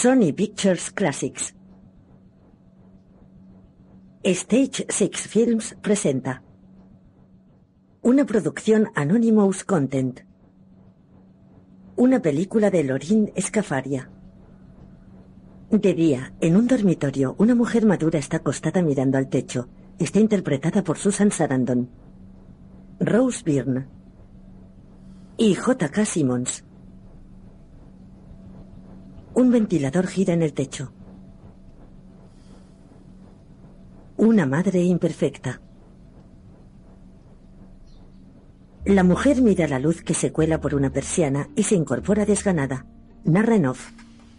Sony Pictures Classics. Stage Six Films presenta una producción Anonymous Content. Una película de Lorin Escafaria. De día, en un dormitorio, una mujer madura está acostada mirando al techo. Está interpretada por Susan Sarandon. Rose Byrne. Y J.K. Simmons. Un ventilador gira en el techo. Una madre imperfecta. La mujer mira la luz que se cuela por una persiana y se incorpora desganada. Narra en off.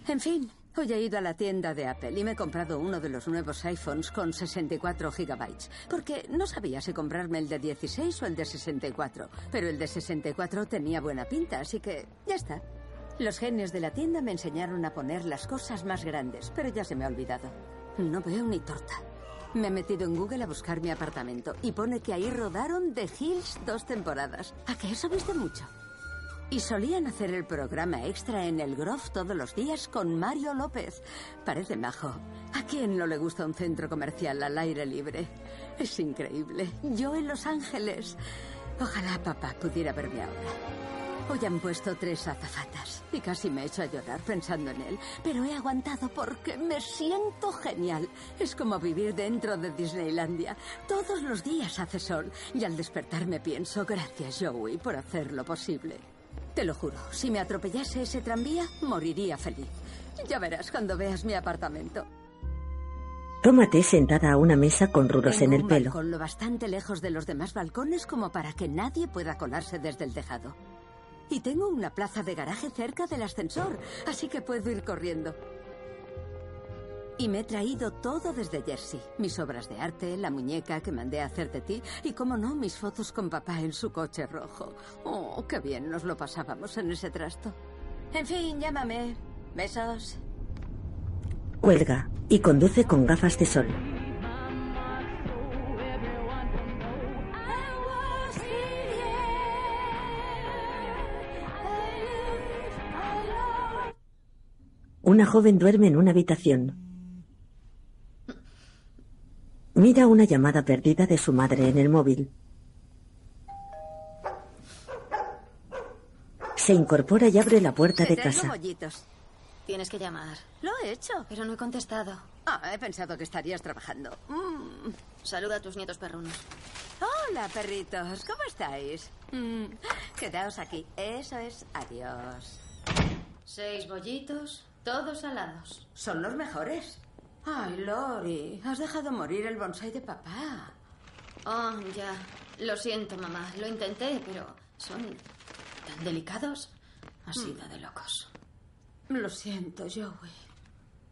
En fin, hoy he ido a la tienda de Apple y me he comprado uno de los nuevos iPhones con 64 gigabytes. Porque no sabía si comprarme el de 16 o el de 64. Pero el de 64 tenía buena pinta, así que ya está. Los genios de la tienda me enseñaron a poner las cosas más grandes, pero ya se me ha olvidado. No veo ni torta. Me he metido en Google a buscar mi apartamento y pone que ahí rodaron The Hills dos temporadas. ¿A que eso viste mucho? Y solían hacer el programa extra en el Grove todos los días con Mario López. Parece majo. ¿A quién no le gusta un centro comercial al aire libre? Es increíble. Yo en Los Ángeles. Ojalá papá pudiera verme ahora. Hoy han puesto tres azafatas y casi me he hecho a llorar pensando en él, pero he aguantado porque me siento genial. Es como vivir dentro de Disneylandia. Todos los días hace sol y al despertarme pienso, gracias Joey por hacerlo posible. Te lo juro, si me atropellase ese tranvía, moriría feliz. Ya verás cuando veas mi apartamento. Tómate sentada a una mesa con rulos Tengo en el un pelo. balcón lo bastante lejos de los demás balcones como para que nadie pueda colarse desde el tejado. Y tengo una plaza de garaje cerca del ascensor, así que puedo ir corriendo. Y me he traído todo desde Jersey. Mis obras de arte, la muñeca que mandé a hacer de ti y, como no, mis fotos con papá en su coche rojo. Oh, qué bien nos lo pasábamos en ese trasto. En fin, llámame. Besos. Cuelga y conduce con gafas de sol. Una joven duerme en una habitación. Mira una llamada perdida de su madre en el móvil. Se incorpora y abre la puerta de casa. bollitos. Tienes que llamar. Lo he hecho. Pero no he contestado. Ah, he pensado que estarías trabajando. Mm. Saluda a tus nietos perrunos. Hola, perritos. ¿Cómo estáis? Mm, Quedaos aquí. Eso es. Adiós. Seis bollitos, todos salados. Son los mejores. Ay, Lori, has dejado morir el bonsai de papá. Oh, ya. Lo siento, mamá. Lo intenté, pero son tan delicados. Ha sido de locos. Lo siento, Joey.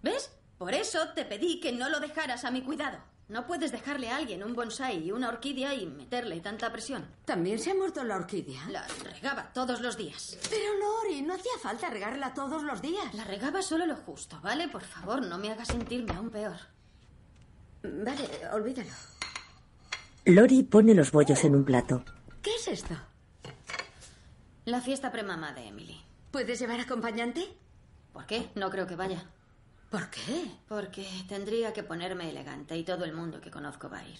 ¿Ves? Por eso te pedí que no lo dejaras a mi cuidado. No puedes dejarle a alguien un bonsai y una orquídea y meterle tanta presión. ¿También se ha muerto la orquídea? La regaba todos los días. Pero, Lori, no hacía falta regarla todos los días. La regaba solo lo justo, ¿vale? Por favor, no me hagas sentirme aún peor. Vale, olvídalo. Lori pone los bollos en un plato. ¿Qué es esto? La fiesta premamá de Emily. ¿Puedes llevar acompañante? ¿Por qué? No creo que vaya. ¿Por qué? Porque tendría que ponerme elegante y todo el mundo que conozco va a ir.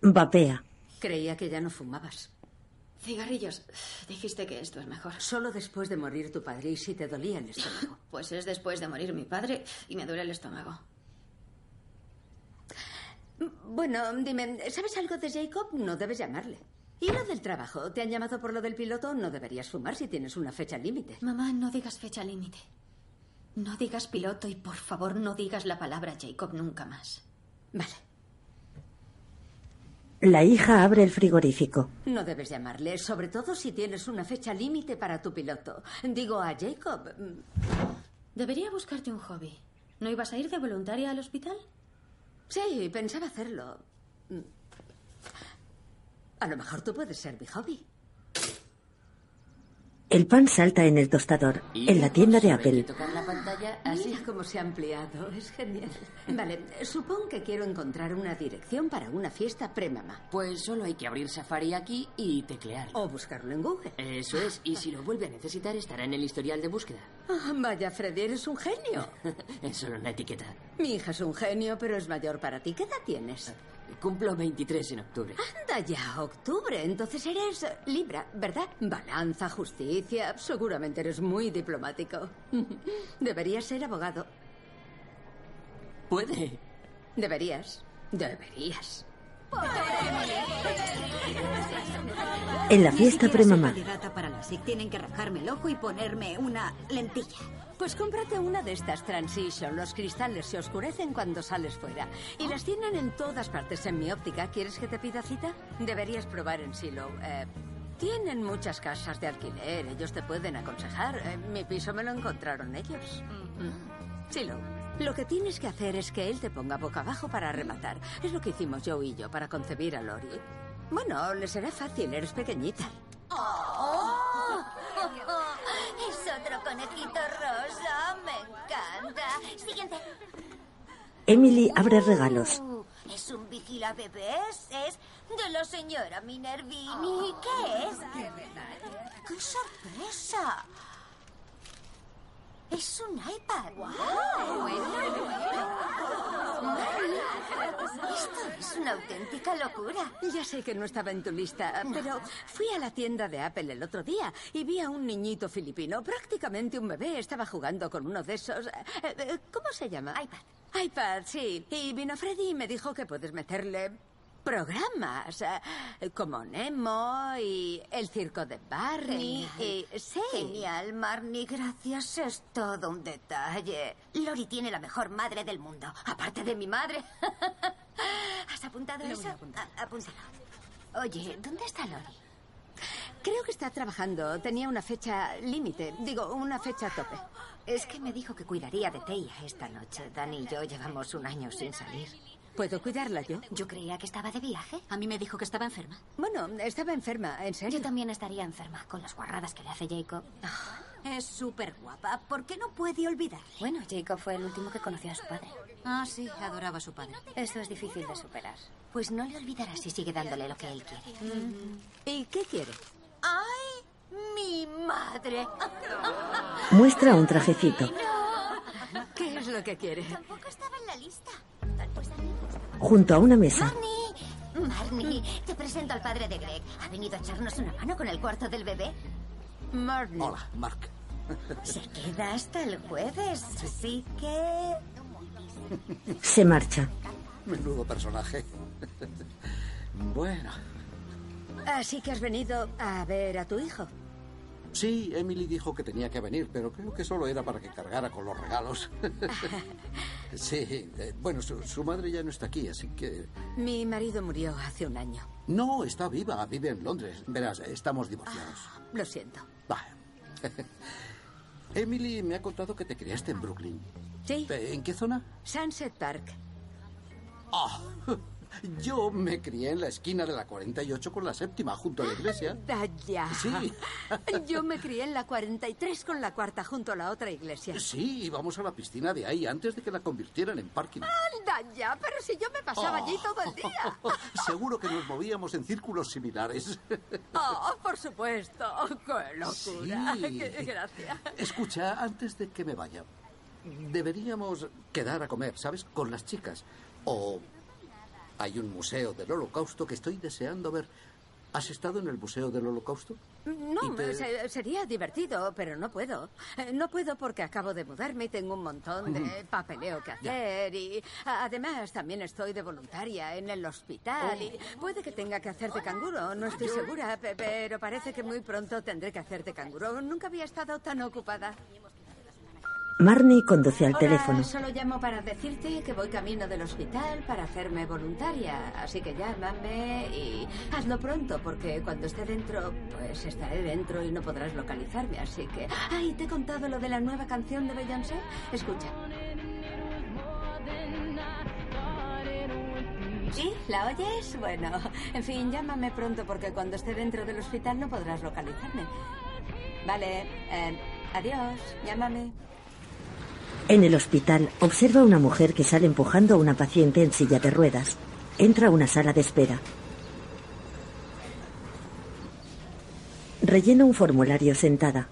Vapea. Creía que ya no fumabas. Cigarrillos. Dijiste que esto es mejor. Solo después de morir tu padre y si te dolía el estómago. Pues es después de morir mi padre y me duele el estómago. Bueno, dime, ¿sabes algo de Jacob? No debes llamarle. ¿Y lo del trabajo? ¿Te han llamado por lo del piloto? No deberías fumar si tienes una fecha límite. Mamá, no digas fecha límite. No digas piloto y por favor no digas la palabra Jacob nunca más. Vale, La hija abre el frigorífico. no debes llamarle, sobre todo si tienes una fecha límite para tu piloto. Digo a Jacob. mm, Debería buscarte un hobby. ¿No ibas a ir de voluntaria al hospital? Sí, pensaba hacerlo. Mm. A lo mejor tú puedes ser mi hobby. El pan salta en el tostador, en la tienda de Apple. tocar la pantalla así. Mira cómo se ha ampliado, es genial. Vale, supongo que quiero encontrar una dirección para una fiesta premamá. Pues solo hay que abrir Safari aquí y teclear. O buscarlo en Google. Eso es, y si lo vuelve a necesitar estará en el historial de búsqueda. Ah, vaya, Freddy, eres un genio. es solo una etiqueta. Mi hija es un genio, pero es mayor para ti. ¿Qué edad tienes? Cumplo 23 en octubre. Anda ya, octubre. Entonces eres eh, Libra, ¿verdad? Balanza, justicia. Seguramente eres muy diplomático. Deberías ser abogado. Puede. Deberías. Deberías. En la fiesta premamá. candidata para la SIC. Tienen que rajarme el ojo y ponerme una lentilla. Pues cómprate una de estas Transition. Los cristales se oscurecen cuando sales fuera. Y las tienen en todas partes. En mi óptica, ¿quieres que te pida cita? Deberías probar en Silo. Eh, tienen muchas casas de alquiler. Ellos te pueden aconsejar. Eh, mi piso me lo encontraron ellos. Mm. Silo. Lo que tienes que hacer es que él te ponga boca abajo para rematar. Es lo que hicimos Joe y yo para concebir a Lori. Bueno, le será fácil, eres pequeñita. ¡Oh! Es otro conejito rosa. Me encanta. Siguiente. Emily abre regalos. Uh, es un vigila bebés. Es de la señora Minervini. ¿Qué es? ¡Qué sorpresa! Es un iPad. Esto es una auténtica locura. Ya sé que no estaba en tu lista, pero fui a la tienda de Apple el otro día y vi a un niñito filipino, prácticamente un bebé, estaba jugando con uno de esos... eh, eh, ¿Cómo se llama? iPad. iPad, sí. Y vino Freddy y me dijo que puedes meterle programas eh, como Nemo y el circo de Barney y sí. Genial, Marnie, gracias. Es todo un detalle. Lori tiene la mejor madre del mundo, aparte de mi madre. ¿Has apuntado eso? A- apúntalo. Oye, ¿dónde está Lori? Creo que está trabajando. Tenía una fecha límite, digo, una fecha tope. Es que me dijo que cuidaría de Teia esta noche. Dani y yo llevamos un año sin salir. ¿Puedo cuidarla yo? Yo creía que estaba de viaje. A mí me dijo que estaba enferma. Bueno, estaba enferma, en serio. Yo también estaría enferma con las guarradas que le hace Jacob. Es súper guapa. ¿Por qué no puede olvidarle? Bueno, Jacob fue el último que conoció a su padre. Ah, sí, adoraba a su padre. Eso es difícil de superar. Pues no le olvidará si sigue dándole lo que él quiere. ¿Y qué quiere? ¡Ay! ¡Mi madre! Muestra un trajecito. ¿Qué es lo que quiere? Tampoco estaba en la lista. Junto a una mesa. Marnie, Marnie, te presento al padre de Greg. ¿Ha venido a echarnos una mano con el cuarto del bebé? Marnie. Hola, Mark. Se queda hasta el jueves, así que... Se marcha. Menudo personaje. bueno, Así que has venido a ver a tu hijo. Sí, Emily dijo que tenía que venir, pero creo que solo era para que cargara con los regalos. sí, eh, bueno, su, su madre ya no está aquí, así que... Mi marido murió hace un año. No, está viva, vive en Londres. Verás, estamos divorciados. Lo siento. Va. Emily me ha contado que te criaste en Brooklyn. Sí, ¿En qué zona? Sunset Park. Ah, yo me crié en la esquina de la 48 con la séptima, junto a la iglesia. Vaya. Sí. Yo me crié en la 43 con la cuarta junto a la otra iglesia. Sí, íbamos a la piscina de ahí antes de que la convirtieran en parking. Anda ya, pero si yo me pasaba allí todo el día. Seguro que nos movíamos en círculos similares. Oh, por supuesto. ¡Qué locura! Sí. ¡Qué gracia! Escucha, antes de que me vaya, deberíamos quedar a comer, ¿sabes? Con las chicas. O hay un museo del holocausto que estoy deseando ver. ¿Has estado en el museo del holocausto? No, te- se- sería divertido, pero no puedo. Eh, No puedo porque acabo de mudarme y tengo un montón de papeleo que hacer. Y además también estoy de voluntaria en el hospital. Y puede que tenga que hacer de canguro, no estoy segura, pe- pero parece que muy pronto tendré que hacer de canguro. Nunca había estado tan ocupada. Marnie conduce al Hola, teléfono. solo llamo para decirte que voy camino del hospital para hacerme voluntaria. Así que llámame y hazlo pronto, porque cuando esté dentro, pues estaré dentro y no podrás localizarme. Así que. ¡Ay! ¿Te he contado lo de la nueva canción de Beyoncé? Escucha. ¿Sí? ¿La oyes? Bueno, en fin, llámame pronto porque cuando esté dentro del hospital no podrás localizarme. Vale, eh, adiós, llámame. En el hospital observa una mujer que sale empujando a una paciente en silla de ruedas. Entra a una sala de espera. Rellena un formulario sentada.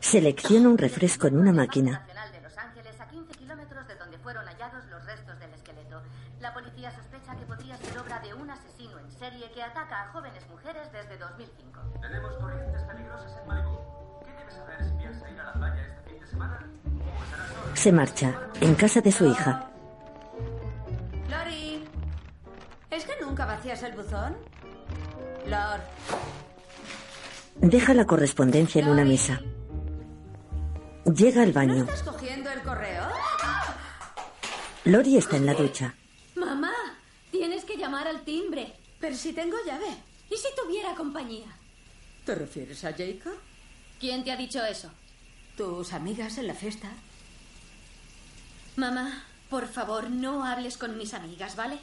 Selecciona un refresco en una máquina. Nacional de Los Ángeles, a 15 kilómetros de donde fueron hallados los restos del esqueleto. La policía sospecha que podría ser obra de un asesino en serie que ataca a jóvenes mujeres desde 2005. Se marcha. En casa de su hija. Lori, ¿es que nunca vacías el buzón? Lor, Deja la correspondencia en una mesa. Llega al ¿no baño. estás cogiendo el correo? Lori está en la ducha. Mamá, tienes que llamar al timbre. Pero si tengo llave. ¿Y si tuviera compañía? ¿Te refieres a Jacob? ¿Quién te ha dicho eso? ¿Tus amigas en la fiesta? Mamá, por favor, no hables con mis amigas, ¿vale?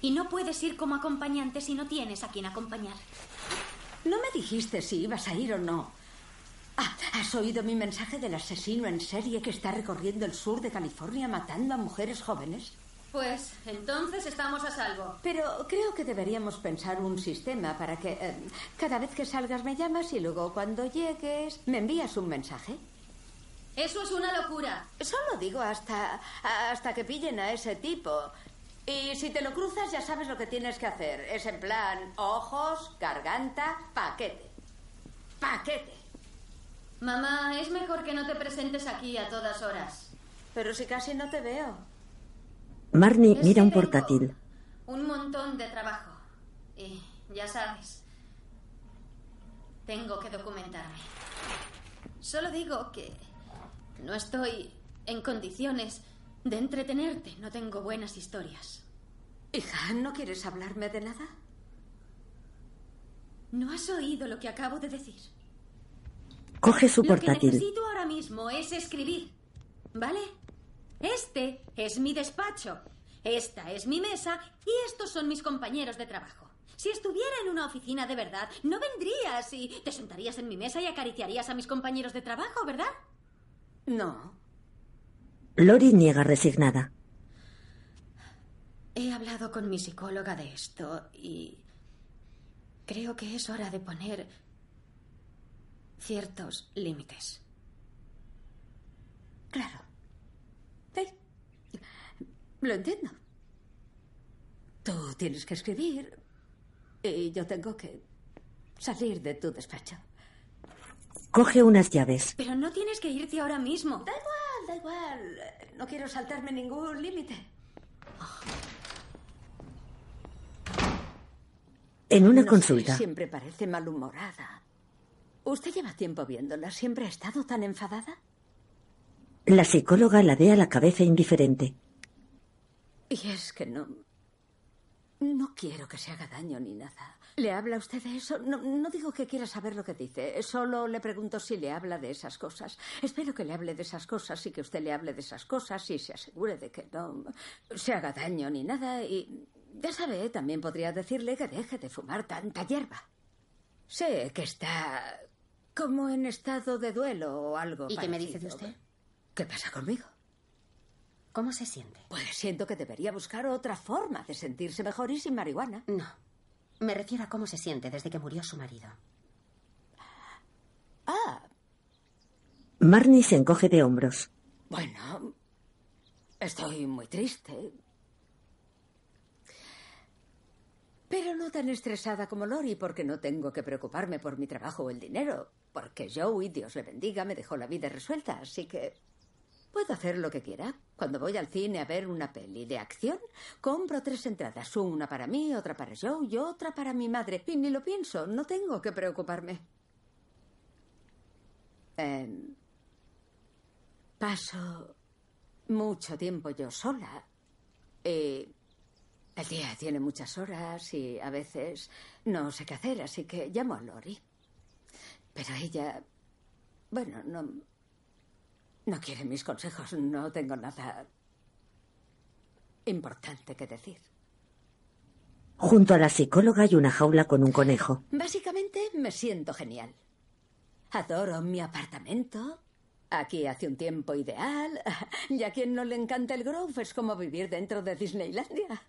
Y no puedes ir como acompañante si no tienes a quien acompañar. No me dijiste si ibas a ir o no. Ah, ¿Has oído mi mensaje del asesino en serie que está recorriendo el sur de California matando a mujeres jóvenes? Pues entonces estamos a salvo. Pero creo que deberíamos pensar un sistema para que eh, cada vez que salgas me llamas y luego cuando llegues me envías un mensaje. Eso es una locura. Solo digo hasta, hasta que pillen a ese tipo. Y si te lo cruzas ya sabes lo que tienes que hacer. Es en plan ojos, garganta, paquete. Paquete. Mamá, es mejor que no te presentes aquí a todas horas. Pero si casi no te veo. Marnie Es mira un portátil. Un montón de trabajo. Y ya sabes, tengo que documentarme. Solo digo que no estoy en condiciones de entretenerte. No tengo buenas historias. Hija, ¿no quieres hablarme de nada? ¿No has oído lo que acabo de decir? Coge su Lo que portátil. necesito ahora mismo es escribir. ¿Vale? Este es mi despacho. Esta es mi mesa y estos son mis compañeros de trabajo. Si estuviera en una oficina de verdad, no vendrías y te sentarías en mi mesa y acariciarías a mis compañeros de trabajo, ¿verdad? No. Lori niega resignada. He hablado con mi psicóloga de esto y creo que es hora de poner ciertos límites. Claro. Sí. Lo entiendo. Tú tienes que escribir y yo tengo que salir de tu despacho. Coge unas llaves. Pero no tienes que irte ahora mismo. Da igual, da igual. No quiero saltarme ningún límite. En una No sé, consulta. siempre parece malhumorada. ¿Usted lleva tiempo viéndola? ¿Siempre ha estado tan enfadada? La psicóloga ladea la cabeza indiferente. Y es que no. No quiero que se haga daño ni nada. ¿Le habla usted de eso? No, no digo que quiera saber lo que dice. Solo le pregunto si le habla de esas cosas. Espero que le hable de esas cosas y que usted le hable de esas cosas y se asegure de que no se haga daño ni nada. Y ya sabe, también podría decirle que deje de fumar tanta hierba. Sé que está como en estado de duelo o algo. ¿Y qué me dice de usted? ¿Qué pasa conmigo? ¿Cómo se siente? Pues siento que debería buscar otra forma de sentirse mejor y sin marihuana. No. Me refiero a cómo se siente desde que murió su marido. Ah, Marnie se encoge de hombros. bueno. Estoy muy triste. Pero no tan estresada como Lori porque no tengo que preocuparme por mi trabajo o el dinero. Porque Joey, Dios le bendiga, me dejó la vida resuelta, así que puedo hacer lo que quiera. Cuando voy al cine a ver una peli de acción, compro tres entradas, una para mí, otra para Joe y otra para mi madre. Y ni lo pienso, no tengo que preocuparme. Em, paso mucho tiempo yo sola. Y el día tiene muchas horas y a veces no sé qué hacer, así que llamo a Lori. Pero ella, bueno, no, no quiere mis consejos, no tengo nada importante que decir. Junto a la psicóloga hay una jaula con un conejo. Básicamente me siento genial. Adoro mi apartamento. Aquí hace un tiempo ideal. Y a quien no le encanta el Grove es como vivir dentro de Disneylandia.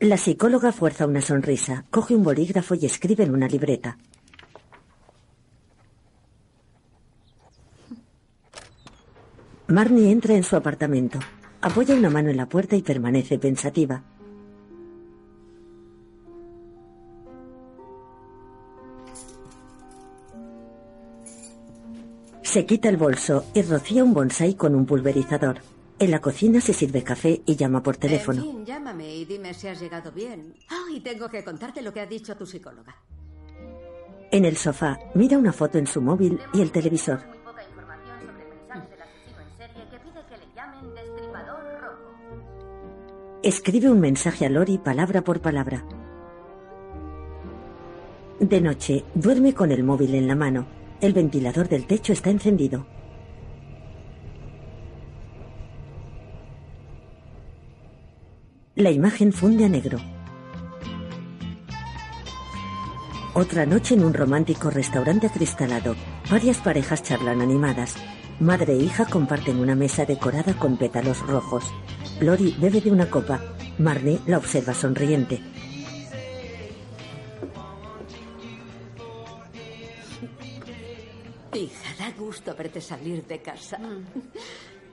La psicóloga fuerza una sonrisa, coge un bolígrafo y escribe en una libreta. Marnie entra en su apartamento. Apoya una mano en la puerta y permanece pensativa. Se quita el bolso y rocía un bonsai con un pulverizador. En la cocina se sirve café y llama por teléfono. Llámame y dime si has llegado bien. Ah, y tengo que contarte lo que ha dicho tu psicóloga. En el sofá, mira una foto en su móvil y el televisor. Escribe un mensaje a Lori palabra por palabra. De noche, duerme con el móvil en la mano. El ventilador del techo está encendido. La imagen funde a negro. Otra noche en un romántico restaurante acristalado. Varias parejas charlan animadas. Madre e hija comparten una mesa decorada con pétalos rojos. Lori bebe de una copa. Marnie la observa sonriente. Hija, da gusto verte salir de casa.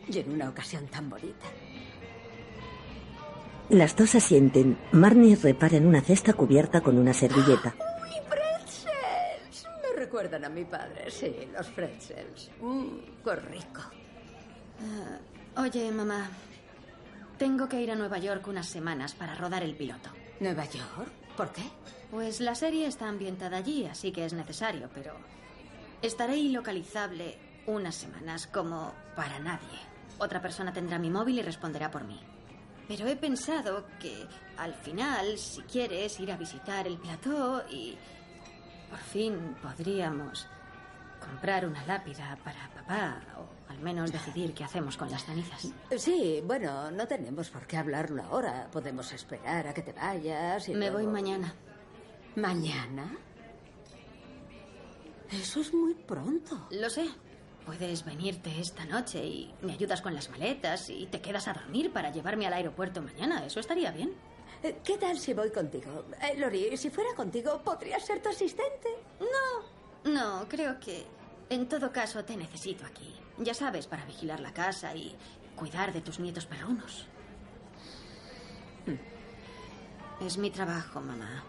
Y en una ocasión tan bonita. Las dos asienten. Marnie repara en una cesta cubierta con una servilleta. ¡Uy, pretzels! Me recuerdan a mi padre, sí, los pretzels. Mmm, qué rico. Ah, oye, mamá. Tengo que ir a Nueva York unas semanas para rodar el piloto. ¿Nueva York? ¿Por qué? Pues la serie está ambientada allí, así que es necesario, pero estaré ilocalizable unas semanas como para nadie. Otra persona tendrá mi móvil y responderá por mí. Pero he pensado que al final, si quieres, ir a visitar el plató y por fin podríamos comprar una lápida para papá o al menos decidir qué hacemos con las cenizas. Sí, bueno, no tenemos por qué hablarlo ahora. Podemos esperar a que te vayas y Me voy mañana. ¿Mañana? Eso es muy pronto. Lo sé. Puedes venirte esta noche y me ayudas con las maletas y te quedas a dormir para llevarme al aeropuerto mañana. Eso estaría bien. Eh, ¿Qué tal si voy contigo? Eh, Lori, si fuera contigo, ¿podrías ser tu asistente? No, no, creo que en todo caso te necesito aquí. Ya sabes, para vigilar la casa y cuidar de tus nietos perrunos. Es mi trabajo, mamá.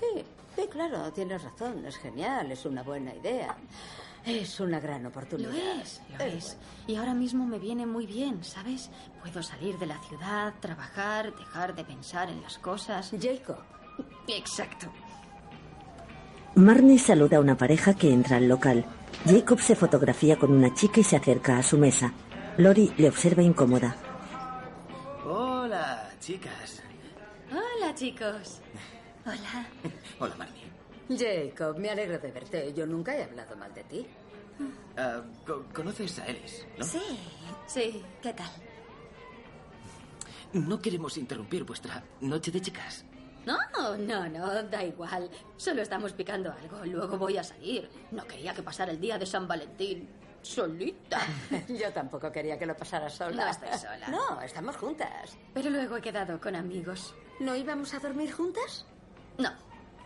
Sí, sí, claro, tienes razón. Es genial, es una buena idea. Es una gran oportunidad. Lo es, lo es. Y ahora mismo me viene muy bien, ¿sabes? Puedo salir de la ciudad, trabajar, dejar de pensar en las cosas. Jacob. Exacto. Marnie saluda a una pareja que entra al local. Jacob se fotografía con una chica y se acerca a su mesa. Lori le observa incómoda. Hola, chicas. Hola, chicos. Hola. Hola, Marnie. Jacob, me alegro de verte. Yo nunca he hablado mal de ti. Ah, co- ¿Conoces a Ellis, no? Sí, sí. ¿Qué tal? No queremos interrumpir vuestra noche de chicas. No, no, no, da igual. Solo estamos picando algo. Luego voy a salir. No quería que pasara el día de San Valentín solita. Yo tampoco quería que lo pasara sola. No estoy sola. No, estamos juntas. Pero luego he quedado con amigos. ¿No íbamos a dormir juntas? No.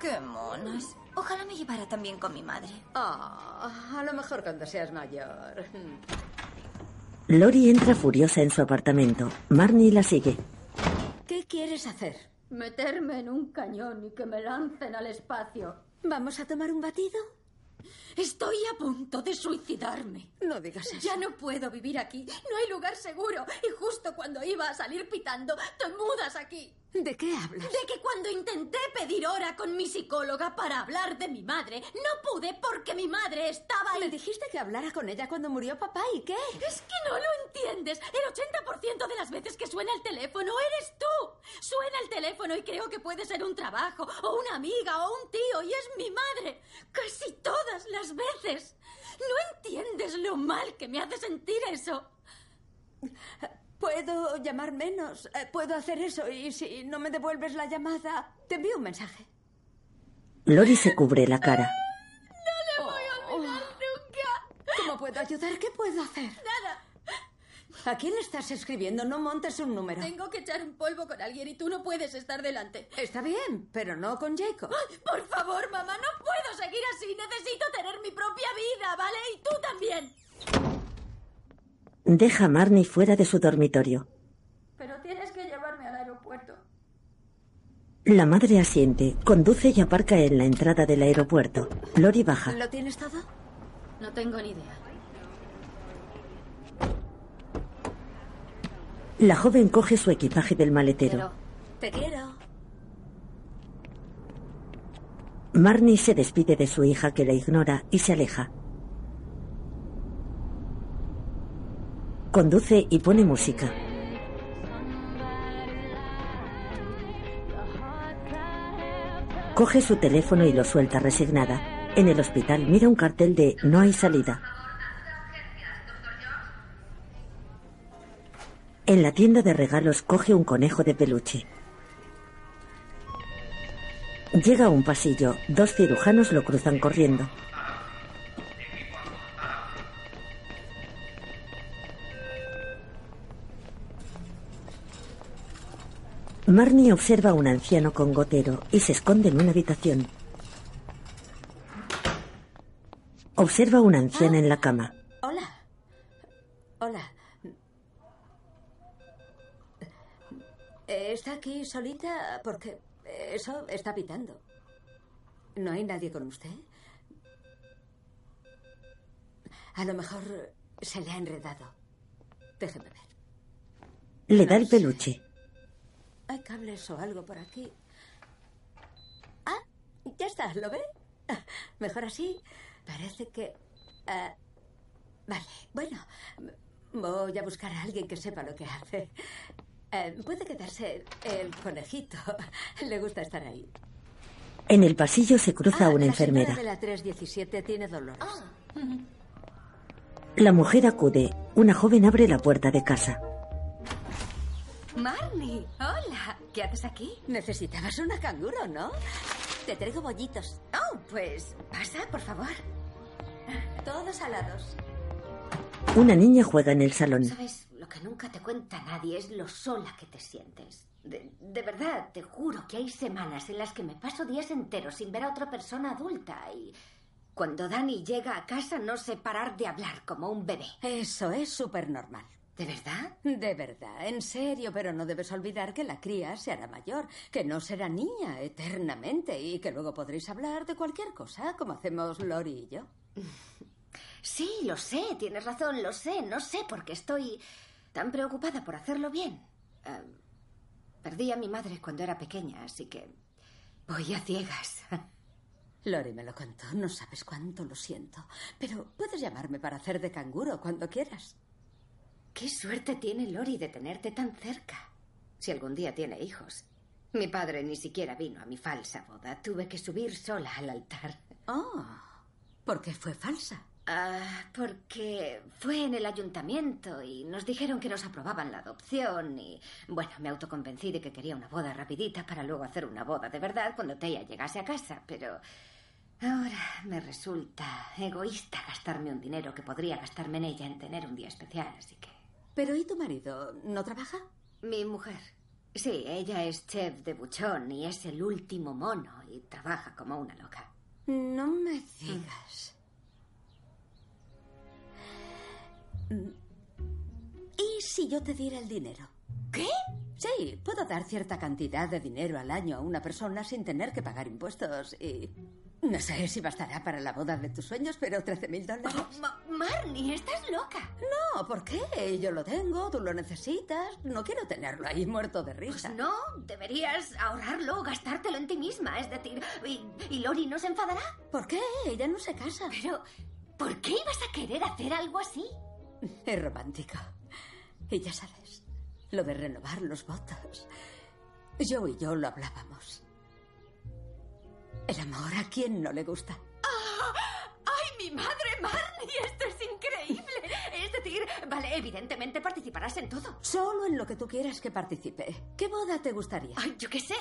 Qué monas. Ojalá me llevara también con mi madre. Ah, a lo mejor cuando seas mayor. Lori entra furiosa en su apartamento. Marnie la sigue. ¿Qué quieres hacer? Meterme en un cañón y que me lancen al espacio. ¿Vamos a tomar un batido? Estoy a punto de suicidarme. No digas eso. Ya no puedo vivir aquí. No hay lugar seguro. Y justo cuando iba a salir pitando, te mudas aquí. ¿De qué hablas? De que cuando intenté pedir hora con mi psicóloga para hablar de mi madre, no pude porque mi madre estaba ahí. Me dijiste que hablara con ella cuando murió papá. ¿Y qué? Es que no lo entiendes. El 80% de las veces que suena el teléfono eres tú. Suena el teléfono y creo que puede ser un trabajo, o una amiga, o un tío, y es mi madre. Casi todas las veces. No entiendes lo mal que me hace sentir eso. Puedo llamar menos. Eh, Puedo hacer eso y si no me devuelves la llamada, te envío un mensaje. Lori se cubre la cara. ¿Cómo puedo ayudar? ¿Qué puedo hacer? Nada. ¿A quién estás escribiendo? No montes un número. Tengo que echar un polvo con alguien y tú no puedes estar delante. Está bien, pero no con Jacob. Ay, por favor, mamá, no puedo seguir así. Necesito tener mi propia vida, ¿vale? Y tú también. Deja a Marnie fuera de su dormitorio. Pero tienes que llevarme al aeropuerto. La madre asiente, conduce y aparca en la entrada del aeropuerto. Lori baja. ¿Lo tienes todo? No tengo ni idea. La joven coge su equipaje del maletero. Te quiero. Marnie se despide de su hija que la ignora y se aleja. Conduce y pone música. Coge su teléfono y lo suelta resignada. En el hospital mira un cartel de No hay salida. En la tienda de regalos coge un conejo de peluche. Llega a un pasillo. Dos cirujanos lo cruzan corriendo. Marnie observa a un anciano con gotero y se esconde en una habitación. Observa a una anciana en la cama. Aquí solita? Porque eso está pitando. ¿No hay nadie con usted? A lo mejor se le ha enredado. Déjeme ver. Le da el peluche. Hay cables o algo por aquí. Ah, ya está, ¿lo ve? Ah, Mejor así. Parece que... ah, vale, bueno. Voy a buscar a alguien que sepa lo que hace. Eh, puede quedarse el conejito. Le gusta estar ahí. En el pasillo se cruza Ah, una la enfermera. de la 317 tiene dolores. La mujer acude. Una joven abre la puerta de casa. Marnie, hola. ¿Qué haces aquí? Necesitabas una canguro, ¿no? Te traigo bollitos. Oh, pues pasa, por favor. Todos alados. Una niña juega en el salón. Sabes, lo que nunca te cuenta nadie es lo sola que te sientes. De, de verdad, te juro que hay semanas en las que me paso días enteros sin ver a otra persona adulta y cuando Dani llega a casa no sé parar de hablar como un bebé. Eso es súper normal. ¿De verdad? De verdad, en serio, pero no debes olvidar que la cría se hará mayor, que no será niña eternamente y que luego podréis hablar de cualquier cosa, como hacemos Lori y yo. Sí, lo sé, tienes razón, lo sé. No sé por qué estoy tan preocupada por hacerlo bien. Eh, perdí a mi madre cuando era pequeña, así que voy a ciegas. Lori me lo contó, no sabes cuánto lo siento, pero puedes llamarme para hacer de canguro cuando quieras. Qué suerte tiene Lori de tenerte tan cerca. Si algún día tiene hijos. Mi padre ni siquiera vino a mi falsa boda. Tuve que subir sola al altar. Oh, ¿por qué fue falsa? Ah, porque fue en el ayuntamiento y nos dijeron que nos aprobaban la adopción y, bueno, me autoconvencí de que quería una boda rapidita para luego hacer una boda de verdad cuando Teya llegase a casa, pero ahora me resulta egoísta gastarme un dinero que podría gastarme en ella en tener un día especial, así que... ¿Pero y tu marido no trabaja? Mi mujer. Sí, ella es chef de buchón y es el último mono y trabaja como una loca. No me digas. ¿Y si yo te diera el dinero? ¿Qué? Sí, puedo dar cierta cantidad de dinero al año a una persona sin tener que pagar impuestos y... No sé si bastará para la boda de tus sueños, pero 13 mil dólares. Oh, Ma- Marnie, estás loca. No, ¿por qué? Yo lo tengo, tú lo necesitas. No quiero tenerlo ahí muerto de risa. Pues no, deberías ahorrarlo o gastártelo en ti misma. Es decir, ¿y, y Lori no se enfadará? ¿Por qué? Ella no se casa. Pero, ¿por qué ibas a querer hacer algo así? Es romántico. Y ya sabes, lo de renovar los votos. Yo y yo lo hablábamos. El amor a quién no le gusta. ¡Ay, mi madre, Marnie! ¡Esto es increíble! Es decir, vale, evidentemente participarás en todo. Solo en lo que tú quieras que participe. ¿Qué boda te gustaría? Ay, yo qué sé.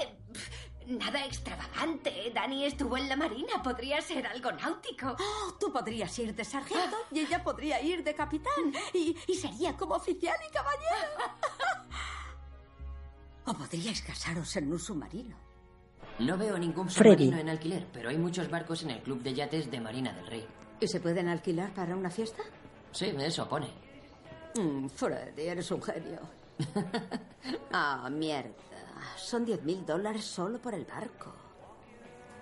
Nada extravagante. Dani estuvo en la marina. Podría ser algo náutico. Oh, tú podrías ir de sargento y ella podría ir de capitán. Y, y sería como oficial y caballero. o podríais casaros en un submarino. No veo ningún Freddy. submarino en alquiler, pero hay muchos barcos en el club de yates de Marina del Rey. ¿Y se pueden alquilar para una fiesta? Sí, eso pone. Mm, Freddy, eres un genio. Ah, mierda. Son 10 mil dólares solo por el barco.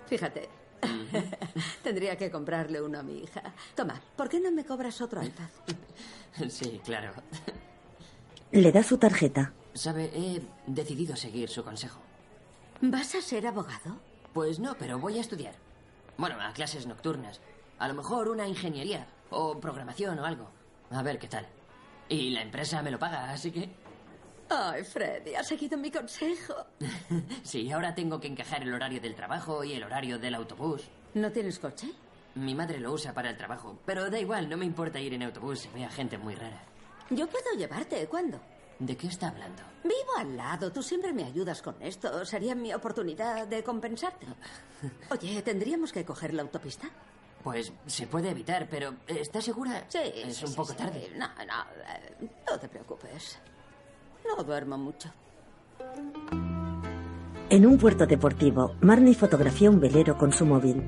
Fíjate. Tendría que comprarle uno a mi hija. Toma, ¿por qué no me cobras otro iPad? Sí, claro. Le da su tarjeta. Sabe, he decidido seguir su consejo. ¿Vas a ser abogado? Pues no, pero voy a estudiar. Bueno, a clases nocturnas. A lo mejor una ingeniería o programación o algo. A ver qué tal. Y la empresa me lo paga, así que... Ay, Freddy, has seguido mi consejo. Sí, ahora tengo que encajar el horario del trabajo y el horario del autobús. ¿No tienes coche? Mi madre lo usa para el trabajo, pero da igual, no me importa ir en autobús y ve a gente muy rara. Yo puedo llevarte. ¿Cuándo? ¿De qué está hablando? Vivo al lado. Tú siempre me ayudas con esto. Sería mi oportunidad de compensarte. Oye, ¿tendríamos que coger la autopista? Pues se puede evitar, pero ¿estás segura? Sí. Es sí, un sí, poco sí. tarde. No, no. eh, No te preocupes. No duermo mucho. En un puerto deportivo, Marnie fotografía un velero con su móvil.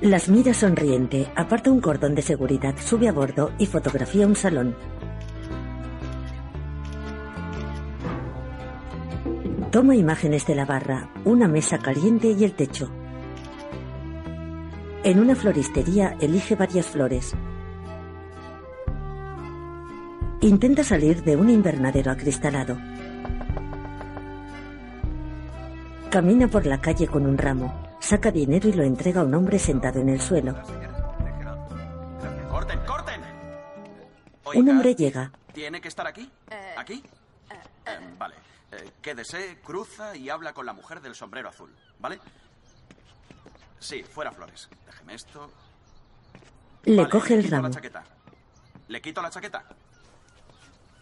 Las mira sonriente, aparta un cordón de seguridad, sube a bordo y fotografía un salón. Toma imágenes de la barra, una mesa caliente y el techo. En una floristería elige varias flores. Intenta salir de un invernadero acristalado. Camina por la calle con un ramo. Saca dinero y lo entrega a un hombre sentado en el suelo. ¡Corten, corten! Un hombre llega. ¿Tiene que estar aquí? ¿Aquí? Eh, vale. Eh, quédese, cruza y habla con la mujer del sombrero azul, ¿vale? Sí, fuera flores. Déjeme esto. Le Vale, coge el ramo. La chaqueta. ¿Le quito la chaqueta?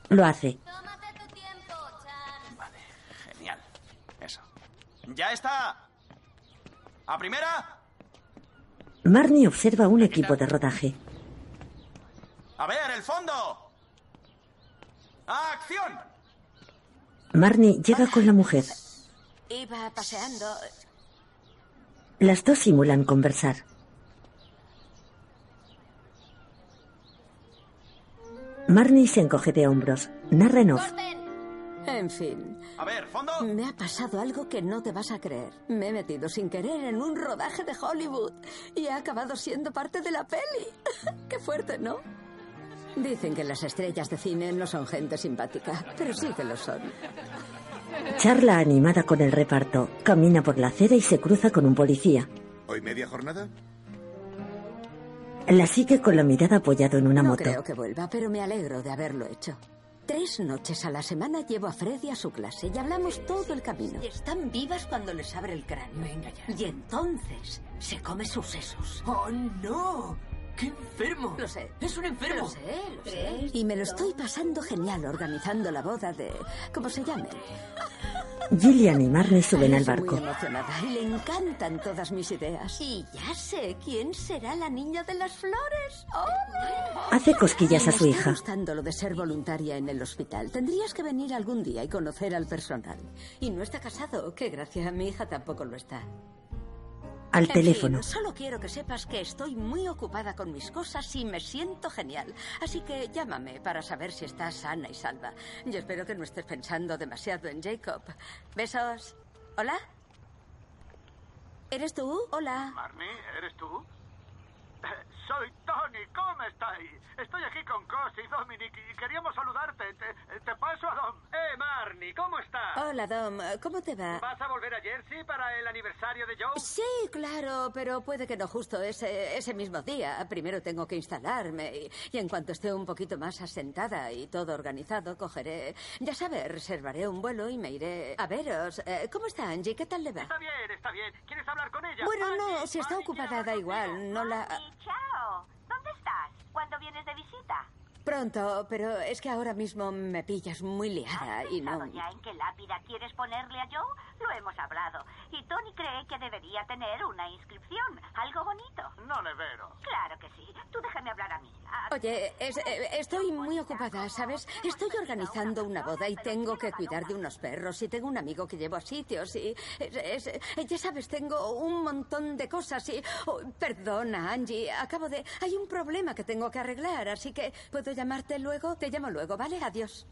Lo hace. Genial. Eso. ¡Ya está! ¡A primera! Marnie observa un equipo de rodaje. ¡A ver, el fondo! ¡Acción! Marnie llega con la mujer. Iba paseando. Las dos simulan conversar. Marnie se encoge de hombros. Narra en off. En fin. A ver, fondo. Me ha pasado algo que no te vas a creer. Me he metido sin querer en un rodaje de Hollywood y he acabado siendo parte de la peli. Qué fuerte, ¿no? Dicen que las estrellas de cine no son gente simpática, pero sí que lo son. Charla animada con el reparto. Camina por la acera y se cruza con un policía. ¿Hoy media jornada? La sigue con la mirada apoyado en una no moto. creo que vuelva, pero me alegro de haberlo hecho. Tres noches a la semana llevo a Freddy a su clase y hablamos todo el camino. Y están vivas cuando les abre el cráneo. Venga ya. Y entonces se come sus sesos. ¡Oh, no! ¡Qué enfermo! Lo sé. ¡Es un enfermo! Lo sé, lo sé. Y me lo estoy pasando genial organizando la boda de... ¿Cómo se llame? Gillian y Marnie suben al barco. Muy emocionada y le encantan todas mis ideas. Y ya sé quién será la niña de las flores. ¡Ole! Hace cosquillas a su Me hija. está gustando lo de ser voluntaria en el hospital. Tendrías que venir algún día y conocer al personal. Y no está casado. Qué gracia. Mi hija tampoco lo está. Al En teléfono. fin, solo quiero que sepas que estoy muy ocupada con mis cosas y me siento genial. Así que llámame para saber si estás sana y salva. Yo espero que no estés pensando demasiado en Jacob. Besos. ¿Hola? ¿Eres tú? Hola. Marnie, ¿eres tú? Soy Tony, ¿cómo estáis? Estoy aquí con Cos y Dominic y queríamos saludarte. Te, te paso a Dom. ¡Eh, Marnie! ¿Cómo estás? Hola, Dom. ¿Cómo te va? ¿Vas a volver a Jersey para el aniversario de Joe? Sí, claro, pero puede que no justo ese, ese mismo día. Primero tengo que instalarme y, y en cuanto esté un poquito más asentada y todo organizado, cogeré... Ya sabes, reservaré un vuelo y me iré a veros. Eh, ¿Cómo está Angie? ¿Qué tal le va? Está bien, está bien. ¿Quieres hablar con ella? Bueno, Angie, no, si está Angie ocupada da igual. No la... ¿Dónde estás? ¿Cuándo vienes de visita? Pronto, pero es que ahora mismo me pillas muy liada y no... ya en qué lápida quieres ponerle a Joe? Lo hemos hablado. Y Tony cree que debería tener una inscripción. Algo bonito. No, nevero. Claro que sí. Tú déjame hablar a mí. Oye, es- eh, estoy muy ocupada, ¿sabes? Estoy organizando una boda y tengo que cuidar de unos perros y tengo un amigo que llevo a sitios y... es- es- ya sabes, tengo un montón de cosas y... oh, perdona, Angie, acabo de... Hay un problema que tengo que arreglar, así que... ¿Puedo llamarte luego? Te llamo luego, ¿vale? Adiós.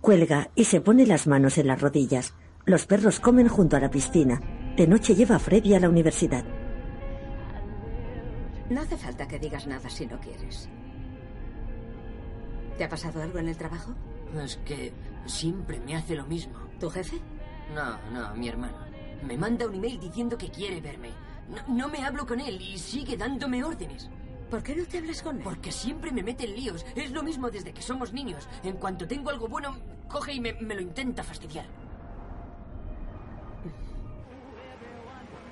Cuelga y se pone las manos en las rodillas. Los perros comen junto a la piscina. De noche lleva a Freddy a la universidad. No hace falta que digas nada si no quieres. ¿Te ha pasado algo en el trabajo? Es que siempre me hace lo mismo. ¿Tu jefe? No, no, mi hermano. Me manda un email diciendo que quiere verme. No, no me hablo con él y sigue dándome órdenes. ¿Por qué no te hablas con él? Porque siempre me mete en líos. Es lo mismo desde que somos niños. En cuanto tengo algo bueno, coge y me, me lo intenta fastidiar.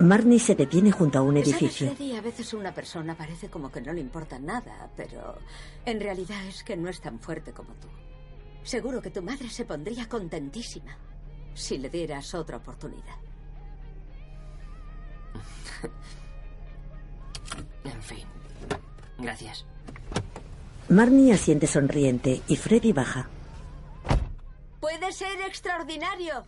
Marnie se detiene junto a un ¿Sabes, edificio. Freddy? A veces una persona parece como que no le importa nada, pero en realidad es que no es tan fuerte como tú. Seguro que tu madre se pondría contentísima si le dieras otra oportunidad. En fin. Gracias. Marnie asiente sonriente y Freddy baja. Puede ser extraordinario.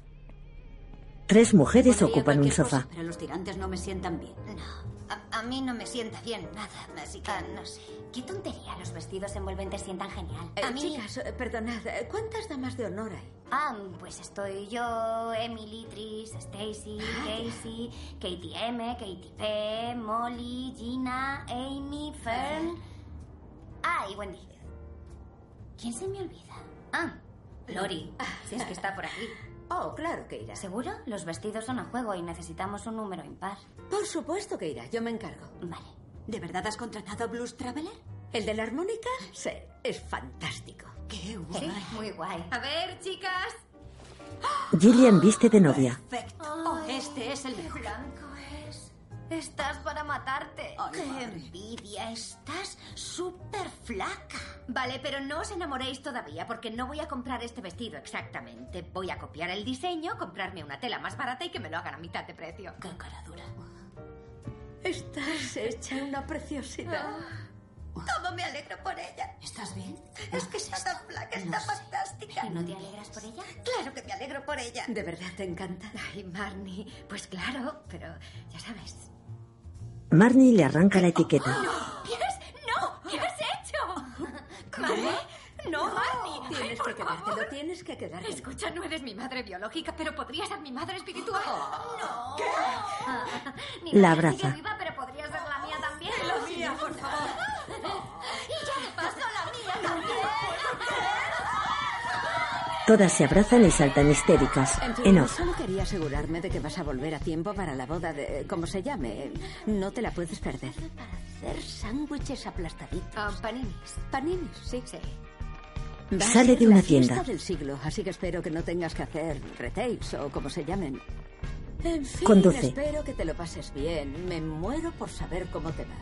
Tres mujeres Podría ocupan un cosa, sofá. pero los tirantes no me sientan bien. No, a, a mí no me sienta bien nada, así que no sé. Qué tontería, los vestidos envolventes sientan genial. Eh, a mí... Chicas, eh, perdonad, eh, ¿cuántas damas de honor hay? Ah, pues estoy yo, Emily, Tris, Stacy, Casey, Katie M, Katie P, Molly, Gina, Amy, Fern. Ah, y Wendy. ¿Quién se me olvida? Ah, Lori, si es que está por aquí. Oh, claro que irá. ¿Seguro? Los vestidos son a juego y necesitamos un número impar. Por supuesto que irá, yo me encargo. Vale. ¿De verdad has contratado a Blues Traveler? ¿El de la armónica? Sí, es fantástico. ¡Qué guay! Sí, muy guay. A ver, chicas. Gillian viste de novia. Perfecto. Oh, este es el mejor. blanco es. Estás para matarte. Ay, ¡Qué madre. envidia! Estás súper flaca. Vale, pero no os enamoréis todavía porque no voy a comprar este vestido exactamente. Voy a copiar el diseño, comprarme una tela más barata y que me lo hagan a mitad de precio. ¡Qué cara dura! Estás hecha una preciosidad. ¿Cómo me alegro por ella? ¿Estás bien? Es que está tan flaca, está fantástica. ¿Y no te alegras por ella? Claro que me alegro por ella. ¿De verdad te encanta? Ay, Marnie, pues claro, pero ya sabes. Marnie le arranca la etiqueta. ¿Qué has, no, ¿qué has hecho? ¿Madre? No, Marnie. Ay, Tienes por que quedártelo, tienes que quedártelo. Escucha, no eres mi madre biológica, pero podría ser mi madre espiritual. Oh. Mi La madre abraza. sigue viva, pero podría ser la mía también. La mía, por favor. Y ya de paso la mía también. Todas se abrazan y saltan histéricas. En fin, En off. solo quería asegurarme de que vas a volver a tiempo para la boda de... como se llame. No te la puedes perder. Para hacer sándwiches aplastaditos. Ah, paninis. Paninis, sí. Sí. Sale de una tienda. del siglo, así que espero que no tengas que hacer retails o como se llamen. En fin, Conduce. espero que te lo pases bien. Me muero por saber cómo te va.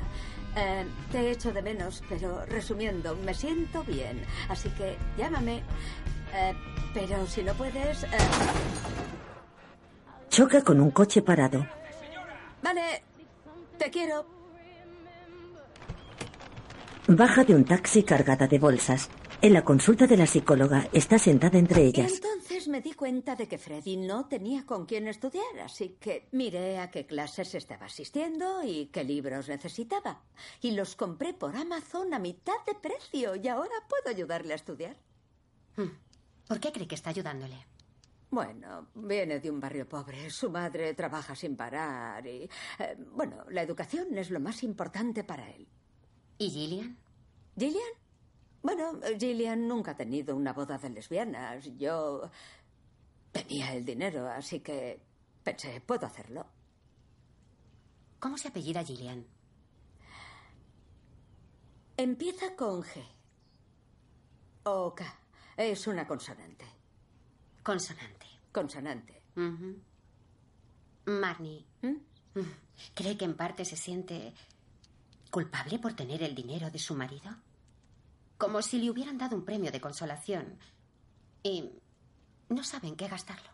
Eh, te echo de menos, pero resumiendo, me siento bien. Así que llámame. Eh, pero si no puedes... eh, Choca con un coche parado. Vale, te quiero. Baja de un taxi cargada de bolsas. En la consulta de la psicóloga está sentada entre ellas. Entonces me di cuenta de que Freddy no tenía con quién estudiar, así que miré a qué clases estaba asistiendo y qué libros necesitaba. Y los compré por Amazon a mitad de precio y ahora puedo ayudarle a estudiar. ¿Por qué cree que está ayudándole? Bueno, viene de un barrio pobre, su madre trabaja sin parar y... eh, bueno, la educación es lo más importante para él. ¿Y Gillian? ¿Gillian? Bueno, Gillian nunca ha tenido una boda de lesbianas. Yo tenía el dinero, así que pensé, puedo hacerlo. ¿Cómo se apellida Gillian? Empieza con G. O K. Es una consonante. Consonante. Consonante. Ujú. Marnie, ¿Mm? ¿cree que en parte se siente culpable por tener el dinero de su marido? Como si le hubieran dado un premio de consolación y no saben qué gastarlo.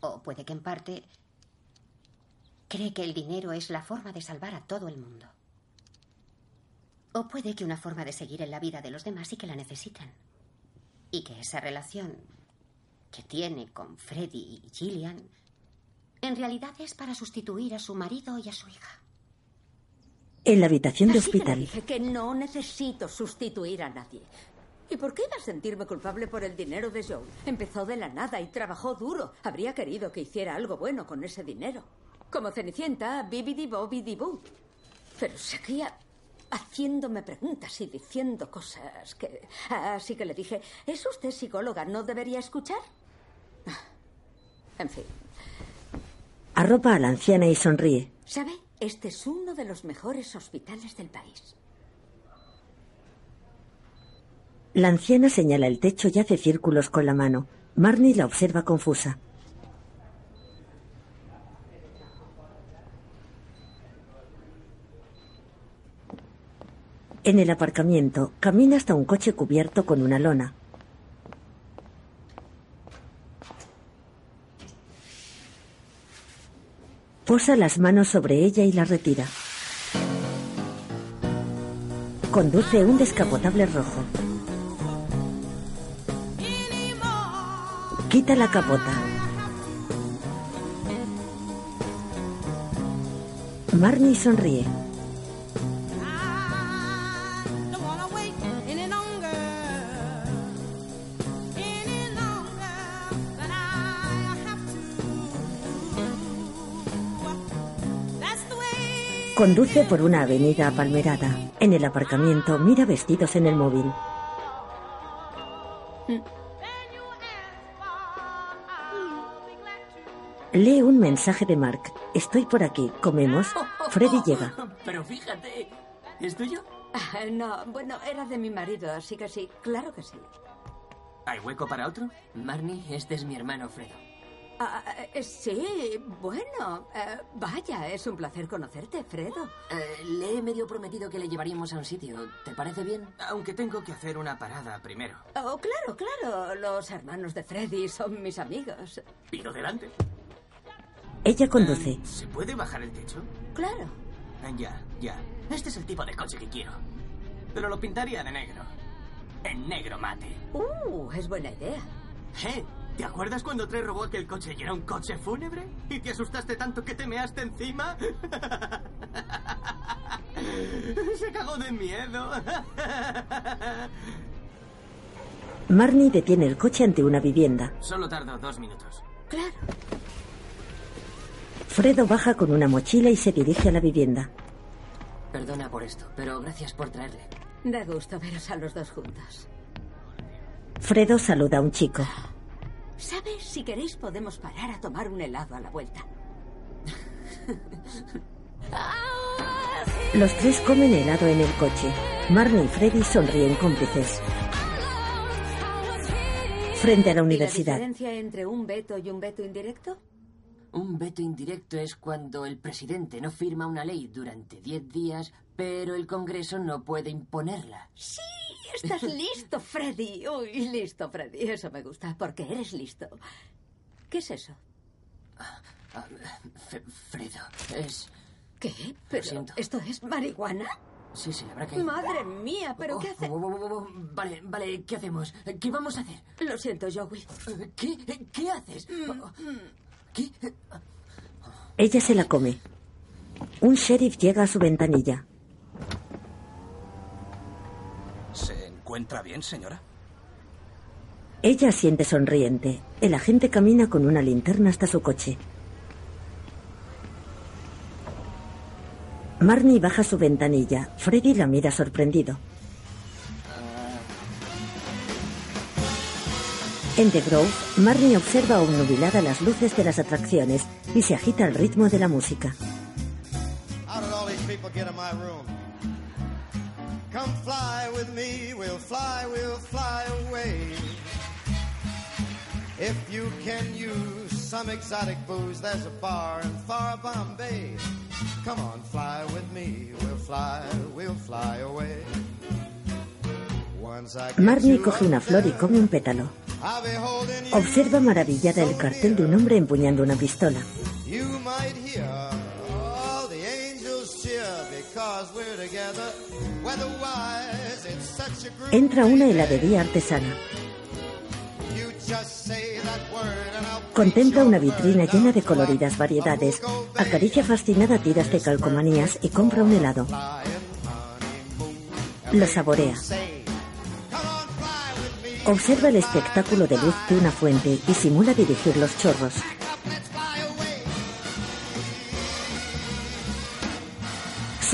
O puede que en parte cree que el dinero es la forma de salvar a todo el mundo. O puede que una forma de seguir en la vida de los demás y que la necesitan. Y que esa relación que tiene con Freddy y Gillian en realidad es para sustituir a su marido y a su hija. En la habitación de Así que le hospital, dije que no necesito sustituir a nadie. ¿Y por qué iba a sentirme culpable por el dinero de Joe? Empezó de la nada y trabajó duro. Habría querido que hiciera algo bueno con ese dinero. Como Cenicienta, bibidi bobidi boo. Pero seguía haciéndome preguntas y diciendo cosas que... Así que le dije, ¿es usted psicóloga? ¿No debería escuchar? En fin, arropa a la anciana y sonríe. ¿sabe? Este es uno de los mejores hospitales del país. La anciana señala el techo y hace círculos con la mano. Marnie la observa confusa. En el aparcamiento, camina hasta un coche cubierto con una lona. Posa las manos sobre ella y la retira. Conduce un descapotable rojo. Quita la capota. Marnie sonríe. Conduce por una avenida apalmerada. En el aparcamiento mira vestidos en el móvil. Lee un mensaje de Mark. Estoy por aquí. ¿Comemos? Freddy llega. Pero fíjate, ¿es tuyo? Ah, No, bueno, era de mi marido, así que sí, claro que sí. ¿Hay hueco para otro? Marnie, este es mi hermano Fredo. Ah, eh, sí, bueno, eh, vaya, es un placer conocerte, Fredo. Eh, le he medio prometido que le llevaríamos a un sitio. ¿Te parece bien? Aunque tengo que hacer una parada primero. Oh, claro, claro, los hermanos de Freddy son mis amigos. Pido delante. Ella conduce. ¿Se puede bajar el techo? Claro. Ah, Ya, ya. Este es el tipo de coche que quiero. Pero lo pintaría de negro. En negro mate. Uh, es buena idea. ¿Eh? ¿Te acuerdas cuando Trey robó aquel coche y era un coche fúnebre? ¿Y te asustaste tanto que te measte encima? Se cagó de miedo. Marnie detiene el coche ante una vivienda. Solo tardo dos minutos. Claro. Fredo baja con una mochila y se dirige a la vivienda. Perdona por esto, pero gracias por traerle. Da gusto veros a los dos juntos. Fredo saluda a un chico. ¿Sabes? Si queréis podemos parar a tomar un helado a la vuelta. Los tres comen helado en el coche. Marnie y Freddy sonríen cómplices. Frente a la ¿Y universidad, ¿La diferencia entre un veto y un veto indirecto? Un veto indirecto es cuando el presidente no firma una ley durante 10 días, pero el Congreso no puede imponerla. Sí, estás listo, Freddy. Uy, listo, Freddy. Eso me gusta, porque eres listo. ¿Qué es eso? Ah, F- Fredo, es... ¿Qué? ¿Pero siento. esto es marihuana? Sí, sí, habrá que... Madre mía, ¿pero qué hace? Oh, oh, oh, oh, Vale, vale, ¿qué hacemos? ¿Qué vamos a hacer? Lo siento, Joey. ¿Qué? ¿Qué haces? Oh, ¿Qué? ella se la come. Un sheriff llega a su ventanilla. ¿Se encuentra bien, señora? Ella siente sonriente. El agente camina con una linterna hasta su coche. Marnie baja su ventanilla. Freddy la mira sorprendido. En The Grove, Marnie observa obnubilada las luces de las atracciones y se agita al ritmo de la música. How did all these people get in my room? Come fly with me, we'll fly, we'll fly away. If you can use some exotic booze, there's a bar in far Bombay. Come on, fly with me, we'll fly, we'll fly away. Marnie you coge una flor y come un pétalo. You. Observa maravillada el cartel de un hombre empuñando una pistola. Entra una heladería artesana. Contempla una vitrina llena de coloridas variedades. Acaricia fascinada tiras de calcomanías y compra un helado. Lo saborea. Observa el espectáculo de luz de una fuente y simula dirigir los chorros.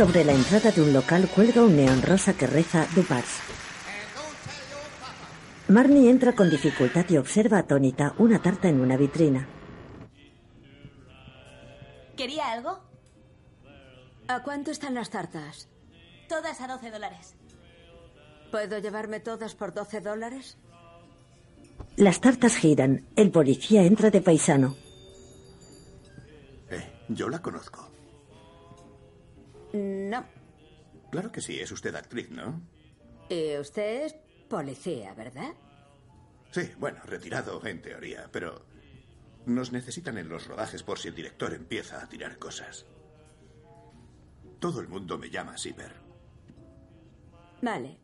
Sobre la entrada de un local cuelga un neón rosa que reza Dupars. Marnie entra con dificultad y observa atónita una tarta en una vitrina. ¿Quería algo? ¿A cuánto están las tartas? Todas a 12 dólares. ¿Puedo llevarme todas por 12 dólares? Las tartas giran. El policía entra de paisano. Eh, yo la conozco. No. Claro que sí, es usted actriz, ¿no? Y usted es policía, ¿verdad? Sí, bueno, retirado en teoría, pero nos necesitan en los rodajes por si el director empieza a tirar cosas. Todo el mundo me llama Sieber. Vale.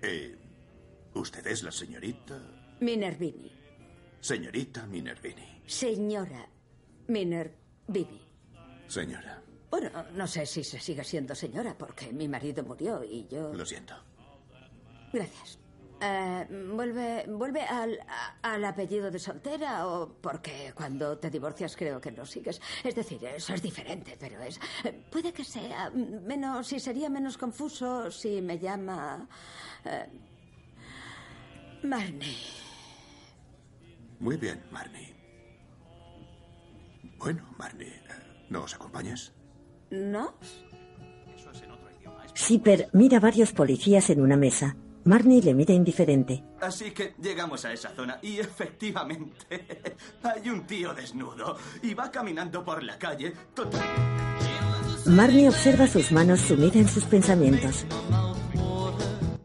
Eh, ¿Usted es la señorita? Minervini. Señorita Minervini. Señora Minervini. Señora, Bueno, no sé si se sigue siendo señora porque mi marido murió y yo... lo siento. Gracias. Eh, ¿Vuelve, vuelve al, a- al apellido de soltera o porque cuando te divorcias creo que no sigues? Es decir, eso es diferente, pero es... Puede que sea menos... Si sería menos confuso si me llama... eh, Marnie. Muy bien, Marnie. Bueno, Marnie, eh, ¿nos acompañas? ¿No? Zipper mira a varios policías en una mesa. Marnie le mira indiferente. Así que llegamos a esa zona y efectivamente hay un tío desnudo y va caminando por la calle total. Marnie observa sus manos sumida en sus pensamientos.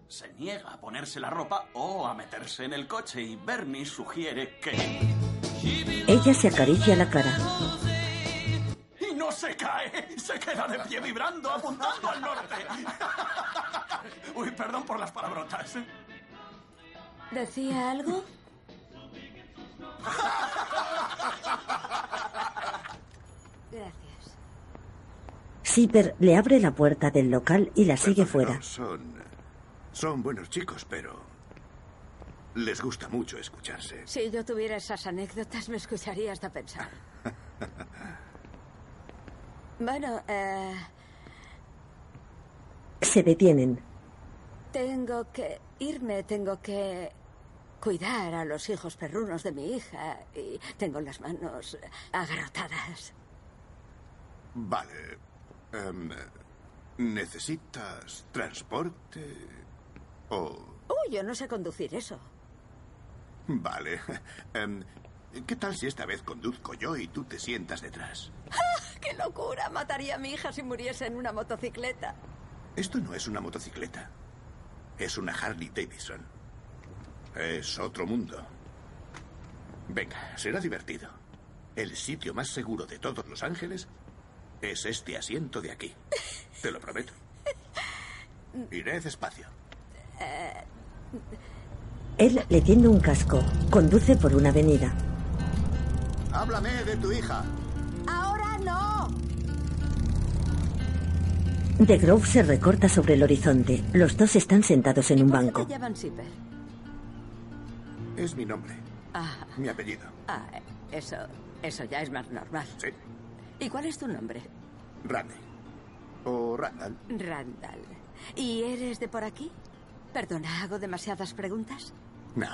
Se niega a ponerse la ropa o a meterse en el coche y Bernie sugiere que... Ella se acaricia la cara. Y se cae, se queda de pie vibrando apuntando al norte. Uy, perdón por las palabrotas. ¿Decía algo? Gracias. Zipper le abre la puerta del local y la sigue fuera. Son. Son buenos chicos, pero. Les gusta mucho escucharse. Si yo tuviera esas anécdotas, me escucharía hasta pensar. Bueno, eh, Se detienen. tengo que irme, tengo que cuidar a los hijos perrunos de mi hija y tengo las manos agarrotadas. Vale. Em, ¿Necesitas transporte? O. Uy, yo no sé conducir eso. Vale. Em, ¿Qué tal si esta vez conduzco yo y tú te sientas detrás? ¡Qué locura! Mataría a mi hija si muriese en una motocicleta. Esto no es una motocicleta. Es una Harley Davidson. Es otro mundo. Venga, será divertido. El sitio más seguro de todos Los Ángeles es este asiento de aquí. Te lo prometo. Iré despacio. Eh, Él le tiende un casco. Conduce por una avenida. Háblame de tu hija. ¡Ahora no! The Grove se recorta sobre el horizonte. Los dos están sentados en un banco. ¿Te llaman Zipper? Es mi nombre, Ah, mi apellido. ah, eso, eso ya es más normal. Sí. ¿Y cuál es tu nombre? Randy. O Randall. Randall. ¿Y eres de por aquí? Perdona, ¿hago demasiadas preguntas? No.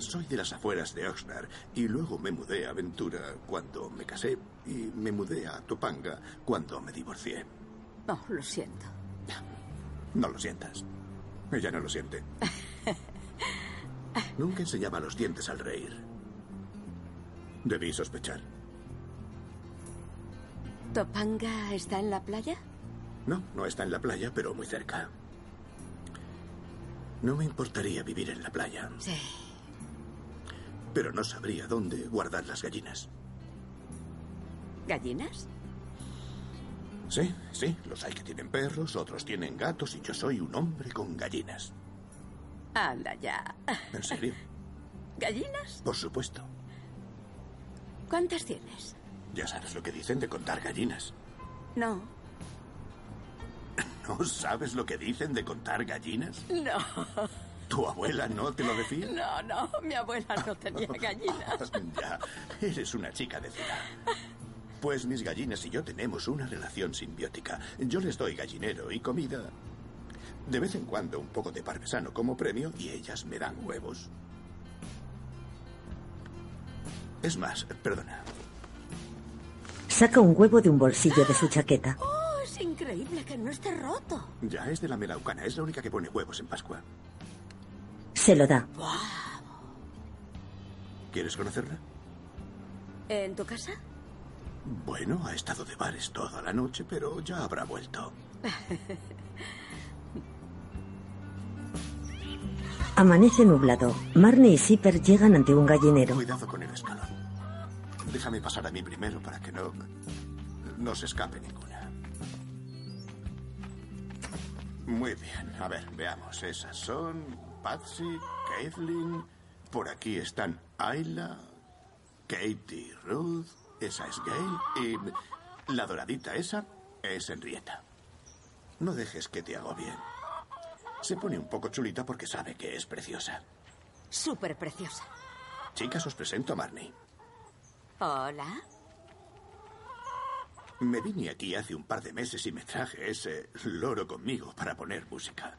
Soy de las afueras de Oxnard y luego me mudé a Ventura cuando me casé y me mudé a Topanga cuando me divorcié. Oh, lo siento. No lo sientas. Ella no lo siente. Nunca enseñaba los dientes al reír. Debí sospechar. ¿Topanga está en la playa? No, no está en la playa, pero muy cerca. No me importaría vivir en la playa. Sí. Pero no sabría dónde guardar las gallinas. ¿Gallinas? Sí, sí, los hay que tienen perros, otros tienen gatos y yo soy un hombre con gallinas. Anda ya. ¿En serio? ¿Gallinas? Por supuesto. ¿Cuántas tienes? Ya sabes lo que dicen de contar gallinas. No. ¿No sabes lo que dicen de contar gallinas? No. ¿Tu abuela no te lo decía? No, no, mi abuela no tenía gallinas. ya, eres una chica de ciudad. Pues mis gallinas y yo tenemos una relación simbiótica. Yo les doy gallinero y comida. De vez en cuando un poco de parmesano como premio y ellas me dan huevos. Es más, perdona. Saca un huevo de un bolsillo de su chaqueta. Increíble que no esté roto. Ya es de la melaucana, es la única que pone huevos en Pascua. Se lo da. ¿Quieres conocerla? ¿En tu casa? Bueno, ha estado de bares toda la noche, pero ya habrá vuelto. Amanece nublado. Marnie y Zipper llegan ante un gallinero. Cuidado con el escalón. Déjame pasar a mí primero para que no. no se escape ninguna. Muy bien. A ver, veamos. Esas son Patsy, Caitlin. Por aquí están Ayla, Katie, Ruth. Esa es Gail. Y la doradita esa es Henrietta. No dejes que te agobien. Se pone un poco chulita porque sabe que es preciosa. Súper preciosa. Chicas, os presento a Marnie. Hola. Me vine aquí hace un par de meses y me traje ese loro conmigo para poner música.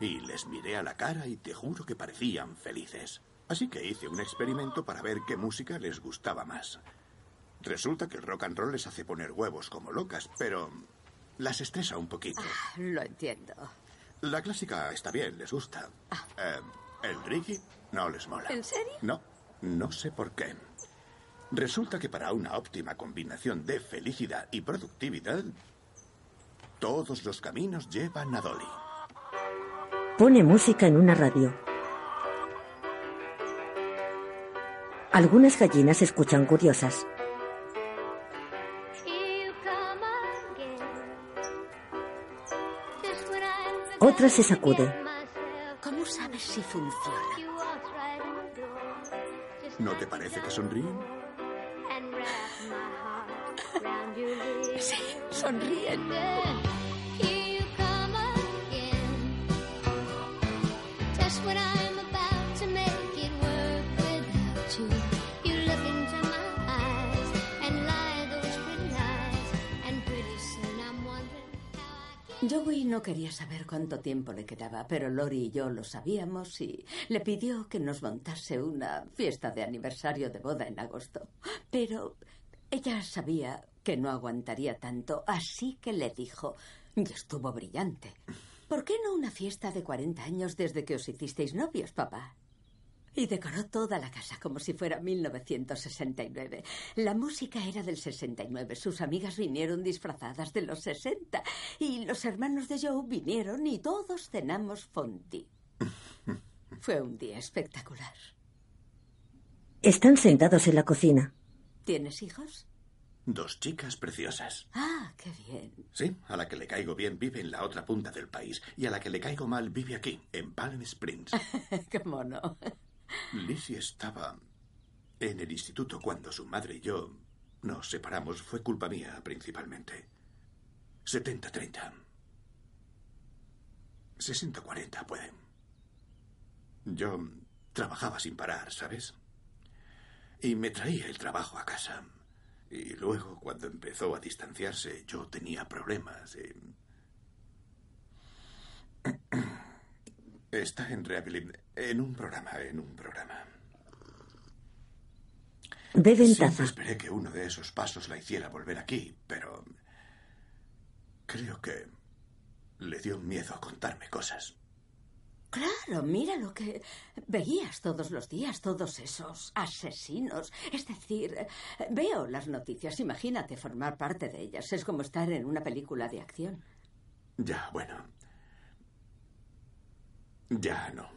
Y les miré a la cara y te juro que parecían felices. Así que hice un experimento para ver qué música les gustaba más. Resulta que el rock and roll les hace poner huevos como locas, pero las estresa un poquito. Ah, lo entiendo. La clásica está bien, les gusta. Eh, el reggae no les mola. ¿En serio? No, no sé por qué. Resulta que para una óptima combinación de felicidad y productividad, todos los caminos llevan a Dolly. Pone música en una radio. Algunas gallinas escuchan curiosas. Otra se sacude. ¿Cómo sabes si funciona? ¿No te parece que sonríen? Sí, sonríen. Joey no quería saber cuánto tiempo le quedaba, pero Lori y yo lo sabíamos y le pidió que nos montase una fiesta de aniversario de boda en agosto. Pero ella sabía que no aguantaría tanto, así que le dijo, y estuvo brillante, ¿por qué no una fiesta de 40 años desde que os hicisteis novios, papá? Y decoró toda la casa como si fuera 1969. La música era del 69. Sus amigas vinieron disfrazadas de los 60. Y los hermanos de Joe vinieron y todos cenamos fondue. Fue un día espectacular. Están sentados en la cocina. ¿Tienes hijos? Dos chicas preciosas. Ah, qué bien. Sí, a la que le caigo bien vive en la otra punta del país y a la que le caigo mal vive aquí, en Palm Springs. ¿Cómo no? Lizzie estaba en el instituto cuando su madre y yo nos separamos. Fue culpa mía, principalmente. 70-30. 60-40, puede. Yo trabajaba sin parar, ¿sabes? Y me traía el trabajo a casa. Y luego, cuando empezó a distanciarse, yo tenía problemas. y- Está en rehabilitación. En un programa, en un programa. Beben Siempre esperé que uno de esos pasos la hiciera volver aquí, pero creo que le dio miedo a contarme cosas. Claro, mira lo que veías todos los días, todos esos asesinos. Es decir, veo las noticias, imagínate formar parte de ellas. Es como estar en una película de acción. Ya, bueno. Ya no.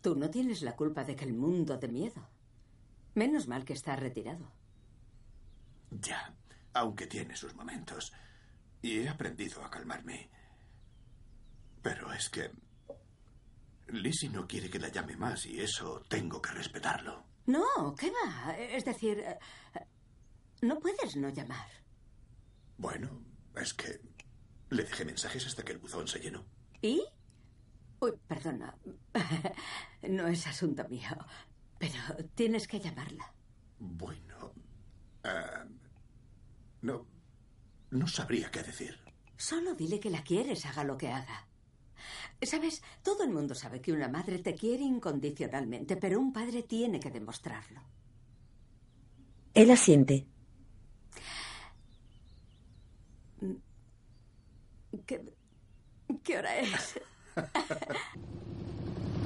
Tú no tienes la culpa de que el mundo de miedo. Menos mal que está retirado. Ya, aunque tiene sus momentos. Y he aprendido a calmarme. Pero es que... Lizzie no quiere que la llame más y eso tengo que respetarlo. No, ¿qué va? Es decir, eh, no puedes no llamar. Bueno, es que le dejé mensajes hasta que el buzón se llenó. ¿Y? Uy, perdona. No es asunto mío. Pero tienes que llamarla. Bueno... eh, no... No sabría qué decir. Solo dile que la quieres, haga lo que haga. Sabes, todo el mundo sabe que una madre te quiere incondicionalmente, pero un padre tiene que demostrarlo. Él asiente. ¿Qué, qué hora es?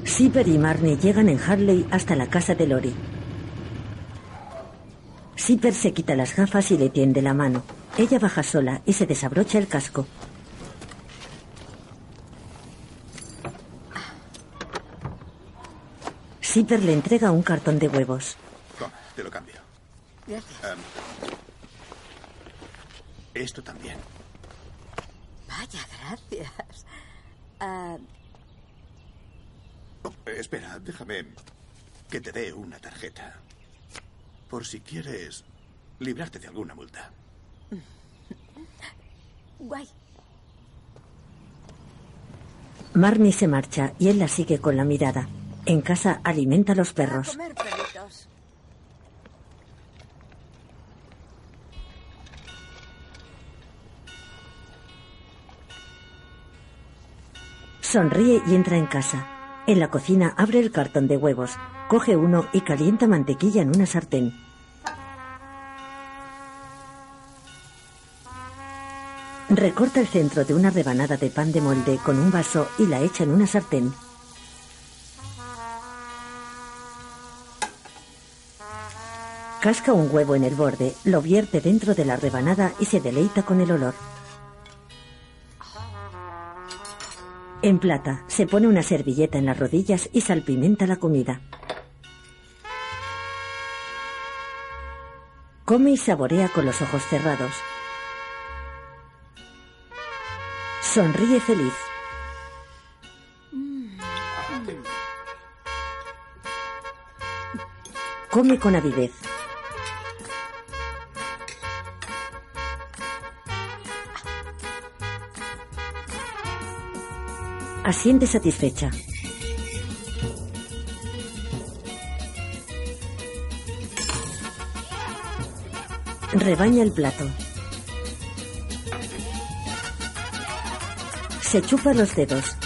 Zipper y Marnie llegan en Harley hasta la casa de Lori. Zipper se quita las gafas y le tiende la mano. Ella baja sola y se desabrocha el casco. Zipper le entrega un cartón de huevos. Toma, te lo cambio. Gracias. Em, esto también. Vaya, gracias. Ah, Eh, espera, déjame que te dé una tarjeta. Por si quieres librarte de alguna multa. guay. Marnie se marcha y él la sigue con la mirada. En casa alimenta a los perros. comer. Sonríe y entra en casa. En la cocina abre el cartón de huevos, coge uno y calienta mantequilla en una sartén. Recorta el centro de una rebanada de pan de molde con un vaso y la echa en una sartén. Casca un huevo en el borde, lo vierte dentro de la rebanada y se deleita con el olor. En plata, se pone una servilleta en las rodillas y salpimenta la comida. Come y saborea con los ojos cerrados. Sonríe feliz. Come con avidez. Asiente satisfecha. Rebaña el plato. Se chupa los dedos.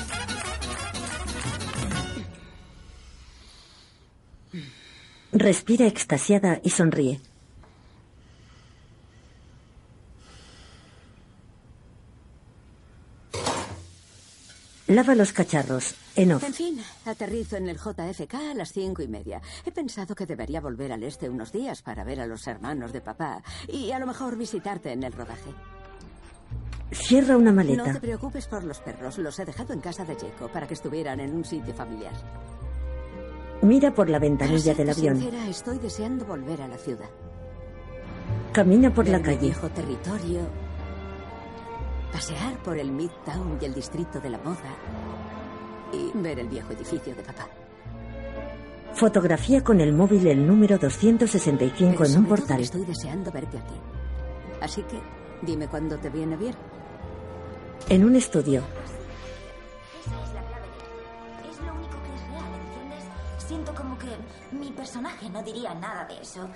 Respira extasiada y sonríe. Lava los cacharros. En off. En fin, aterrizo en el JFK a las cinco y media. He pensado que debería volver al este unos días para ver a los hermanos de papá y a lo mejor visitarte en el rodaje. Cierra una No maleta. te preocupes por los perros. Los he dejado en casa de Jaco para que estuvieran en un sitio familiar. Mira por la ventanilla del avión. sincera, estoy deseando volver a la ciudad. Camina por la Ver calle. viejo territorio. Pasear por el Midtown y el distrito de la moda. Y ver el viejo edificio de papá. Fotografía con el móvil el número 265 Pero en un portal. Estoy deseando verte a ti. Así que dime cuándo te viene bien. En un estudio. Es lo único que es real, ¿entiendes? Siento como mi personaje no diría nada de eso.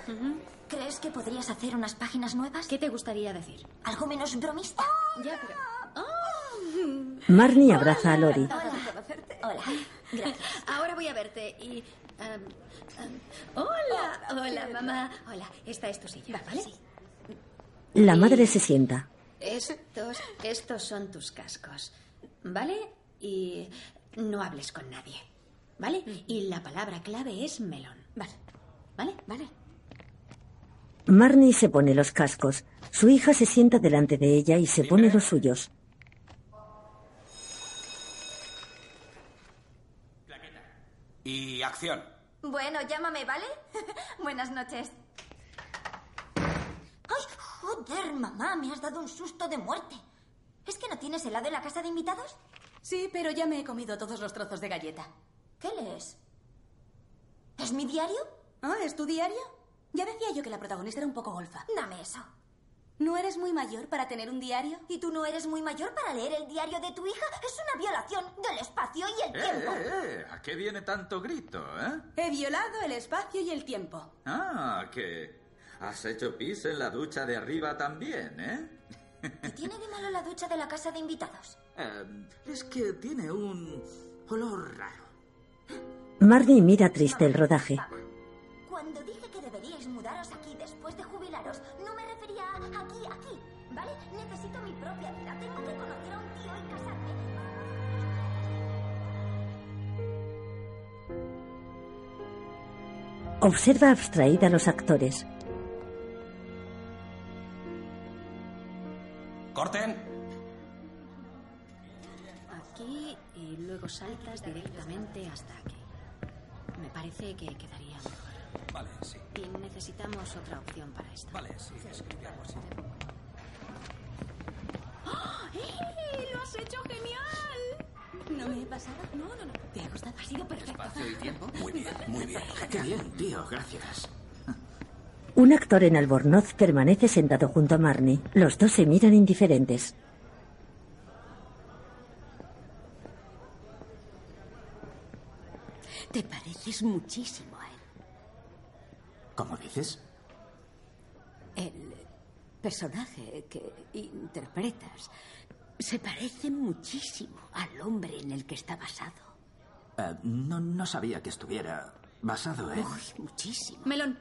¿Crees que podrías hacer unas páginas nuevas? ¿Qué te gustaría decir? ¿Algo menos bromista? Ya, pero... Marnie abraza a Lori. Hola. Gracias. Ahora voy a verte y... em, em, hola, hola, mamá. Hola, esta es tu silla, ¿vale? La madre se sienta. Estos, estos son tus cascos, ¿vale? Y no hables con nadie, ¿vale? Y la palabra clave es melón. Vale, vale, vale. Marnie se pone los cascos. Su hija se sienta delante de ella y se pone los suyos. Y acción. Bueno, llámame, ¿vale? Buenas noches. ¡Ay, joder, mamá! Me has dado un susto de muerte. ¿Es que no tienes helado en la casa de invitados? Sí, pero ya me he comido todos los trozos de galleta. ¿Qué lees? ¿Es mi diario? ¿Ah, es tu diario? Ya decía yo que la protagonista era un poco golfa. Dame eso. ¿No eres muy mayor para tener un diario? ¿Y tú no eres muy mayor para leer el diario de tu hija? Es una violación del espacio y el tiempo. Eh, eh, ¿A qué viene tanto grito, eh? He violado el espacio y el tiempo. Ah, que has hecho pis en la ducha de arriba también, ¿eh? ¿Qué tiene de malo la ducha de la casa de invitados? Eh, es que tiene un olor raro. Marnie mira triste el rodaje. Cuando dije que deberíais mudaros aquí después de jubilaros, no me refería a aquí, aquí, ¿vale? Necesito mi propia vida. Tengo que conocer a un tío y casarme. Observa abstraída a los actores. Saltas directamente hasta aquí. Me parece que quedaría mejor. Vale, sí. Y necesitamos otra opción para esto. Vale, sí, escribí algo así. ¡Ah! ¡Eh! ¡Lo has hecho genial! ¿No me he pasado? No, no, no. ¿Te ha gustado? Ha sido perfecto. ¿Espacio y tiempo? Muy bien, muy bien. Qué bien, tío, gracias. Un actor en albornoz permanece sentado junto a Marnie. Los dos se miran indiferentes. Te pareces muchísimo a él. ¿Cómo dices? El personaje que interpretas se parece muchísimo al hombre en el que está basado. Eh, no, no sabía que estuviera basado en... Uy, muchísimo. Melón,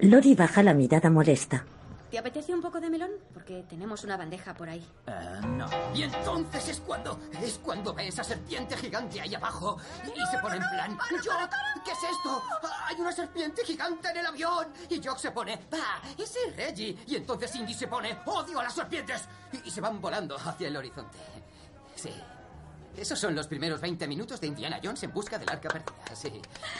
Lori baja la mirada molesta. ¿Te apetece un poco de melón? Porque tenemos una bandeja por ahí. Eh, no. Y entonces es cuando, es cuando ve esa serpiente gigante ahí abajo y se pone en plan, Jock, ¿qué es esto? Hay una serpiente gigante en el avión. Y Jock se pone, ¡ah, ese es Reggie! Y entonces Indy se pone, ¡odio a las serpientes! Y, y se van volando hacia el horizonte. Sí. Esos son los primeros 20 minutos de Indiana Jones en busca del arca perdida. Sí.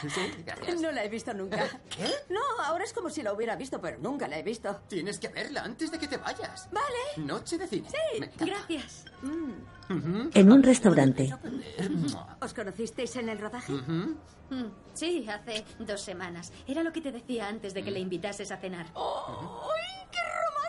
Sí, gracias. No la he visto nunca. ¿Qué? No, ahora es como si la hubiera visto, pero nunca la he visto. Tienes que verla antes de que te vayas. Vale. Noche de cine. Sí. Gracias. Ujú. En un restaurante. ¿Os conocisteis en el rodaje? Mm, Sí, hace dos semanas. Era lo que te decía antes de que le invitases a cenar. ¡Ay, qué romántico!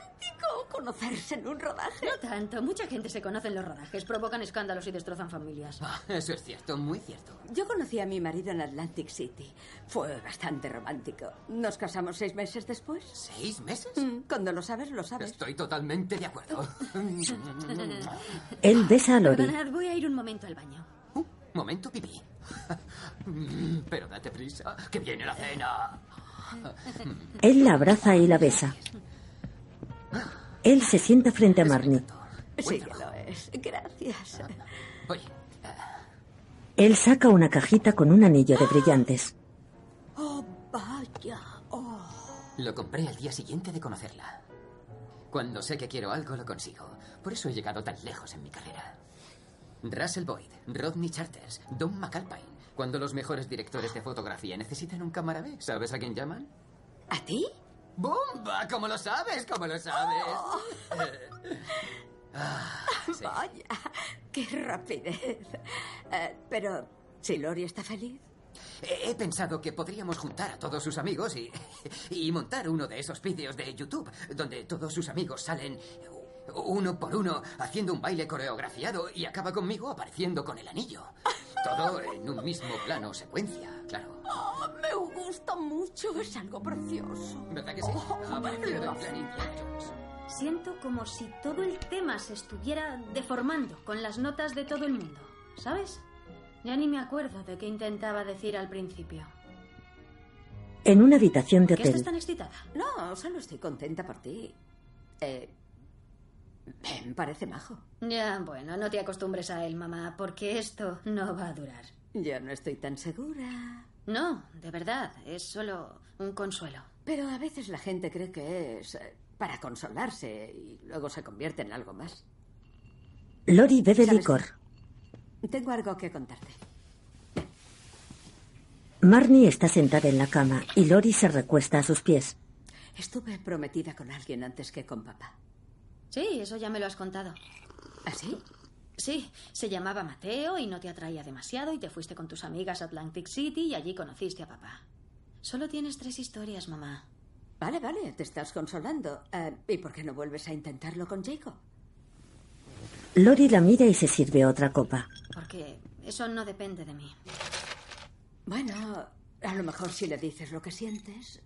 Conocerse en un rodaje. No tanto. Mucha gente se conoce en los rodajes, provocan escándalos y destrozan familias. Ah, eso es cierto, muy cierto. Yo conocí a mi marido en Atlantic City. Fue bastante romántico. Nos casamos seis meses después. ¿Seis meses? Mm, Cuando lo sabes, lo sabes. Estoy totalmente de acuerdo. Él besa a Lori. Perdonad, voy a ir un momento al baño. Momento pipí. Pero date prisa, que viene la cena. Él la abraza y la besa. Él se sienta frente a Marnie. Sí que lo es. Gracias. Oye, Él saca una cajita con un anillo de brillantes. Oh, vaya. Oh. lo compré al día siguiente de conocerla. Cuando sé que quiero algo, lo consigo. Por eso he llegado tan lejos en mi carrera. Russell Boyd, Rodney Charters, Don McAlpine. Cuando los mejores directores de fotografía necesitan un cámara B, ¿sabes a quién llaman? ¿A ti? ¡Bomba! ¿Cómo lo sabes? ¿Cómo lo sabes? Ah, sí. Vaya, qué rapidez. Eh, pero, si Lori está feliz. He he pensado que podríamos juntar a todos sus amigos y, y montar uno de esos vídeos de YouTube donde todos sus amigos salen uno por uno haciendo un baile coreografiado y acaba conmigo apareciendo con el anillo. Todo en un mismo plano secuencia, claro. Oh, me gusta mucho, es algo precioso. ¿Verdad que sí? Indiana Jones. Siento como si todo el tema se estuviera deformando con las notas de todo el mundo, ¿sabes? Ya ni me acuerdo de qué intentaba decir al principio. En una habitación de ¿Por qué estás hotel. tan excitada? No, solo estoy contenta por ti. Eh, me parece majo. Ya, bueno, no te acostumbres a él, mamá, porque esto no va a durar. Yo no estoy tan segura. No, de verdad, es solo un consuelo. Pero a veces la gente cree que es eh, para consolarse y luego se convierte en algo más. Lori bebe ¿Sabes? licor. Tengo algo que contarte. Marnie está sentada en la cama y Lori se recuesta a sus pies. Estuve prometida con alguien antes que con papá. Sí, eso ya me lo has contado. ¿Ah, sí? Sí, se llamaba Mateo y no te atraía demasiado y te fuiste con tus amigas a Atlantic City y allí conociste a papá. Solo tienes tres historias, mamá. Vale, vale, te estás consolando. Eh, ¿Y por qué no vuelves a intentarlo con Jacob? Lori la mira y se sirve otra copa. Porque eso no depende de mí. Bueno, a lo mejor si le dices lo que sientes.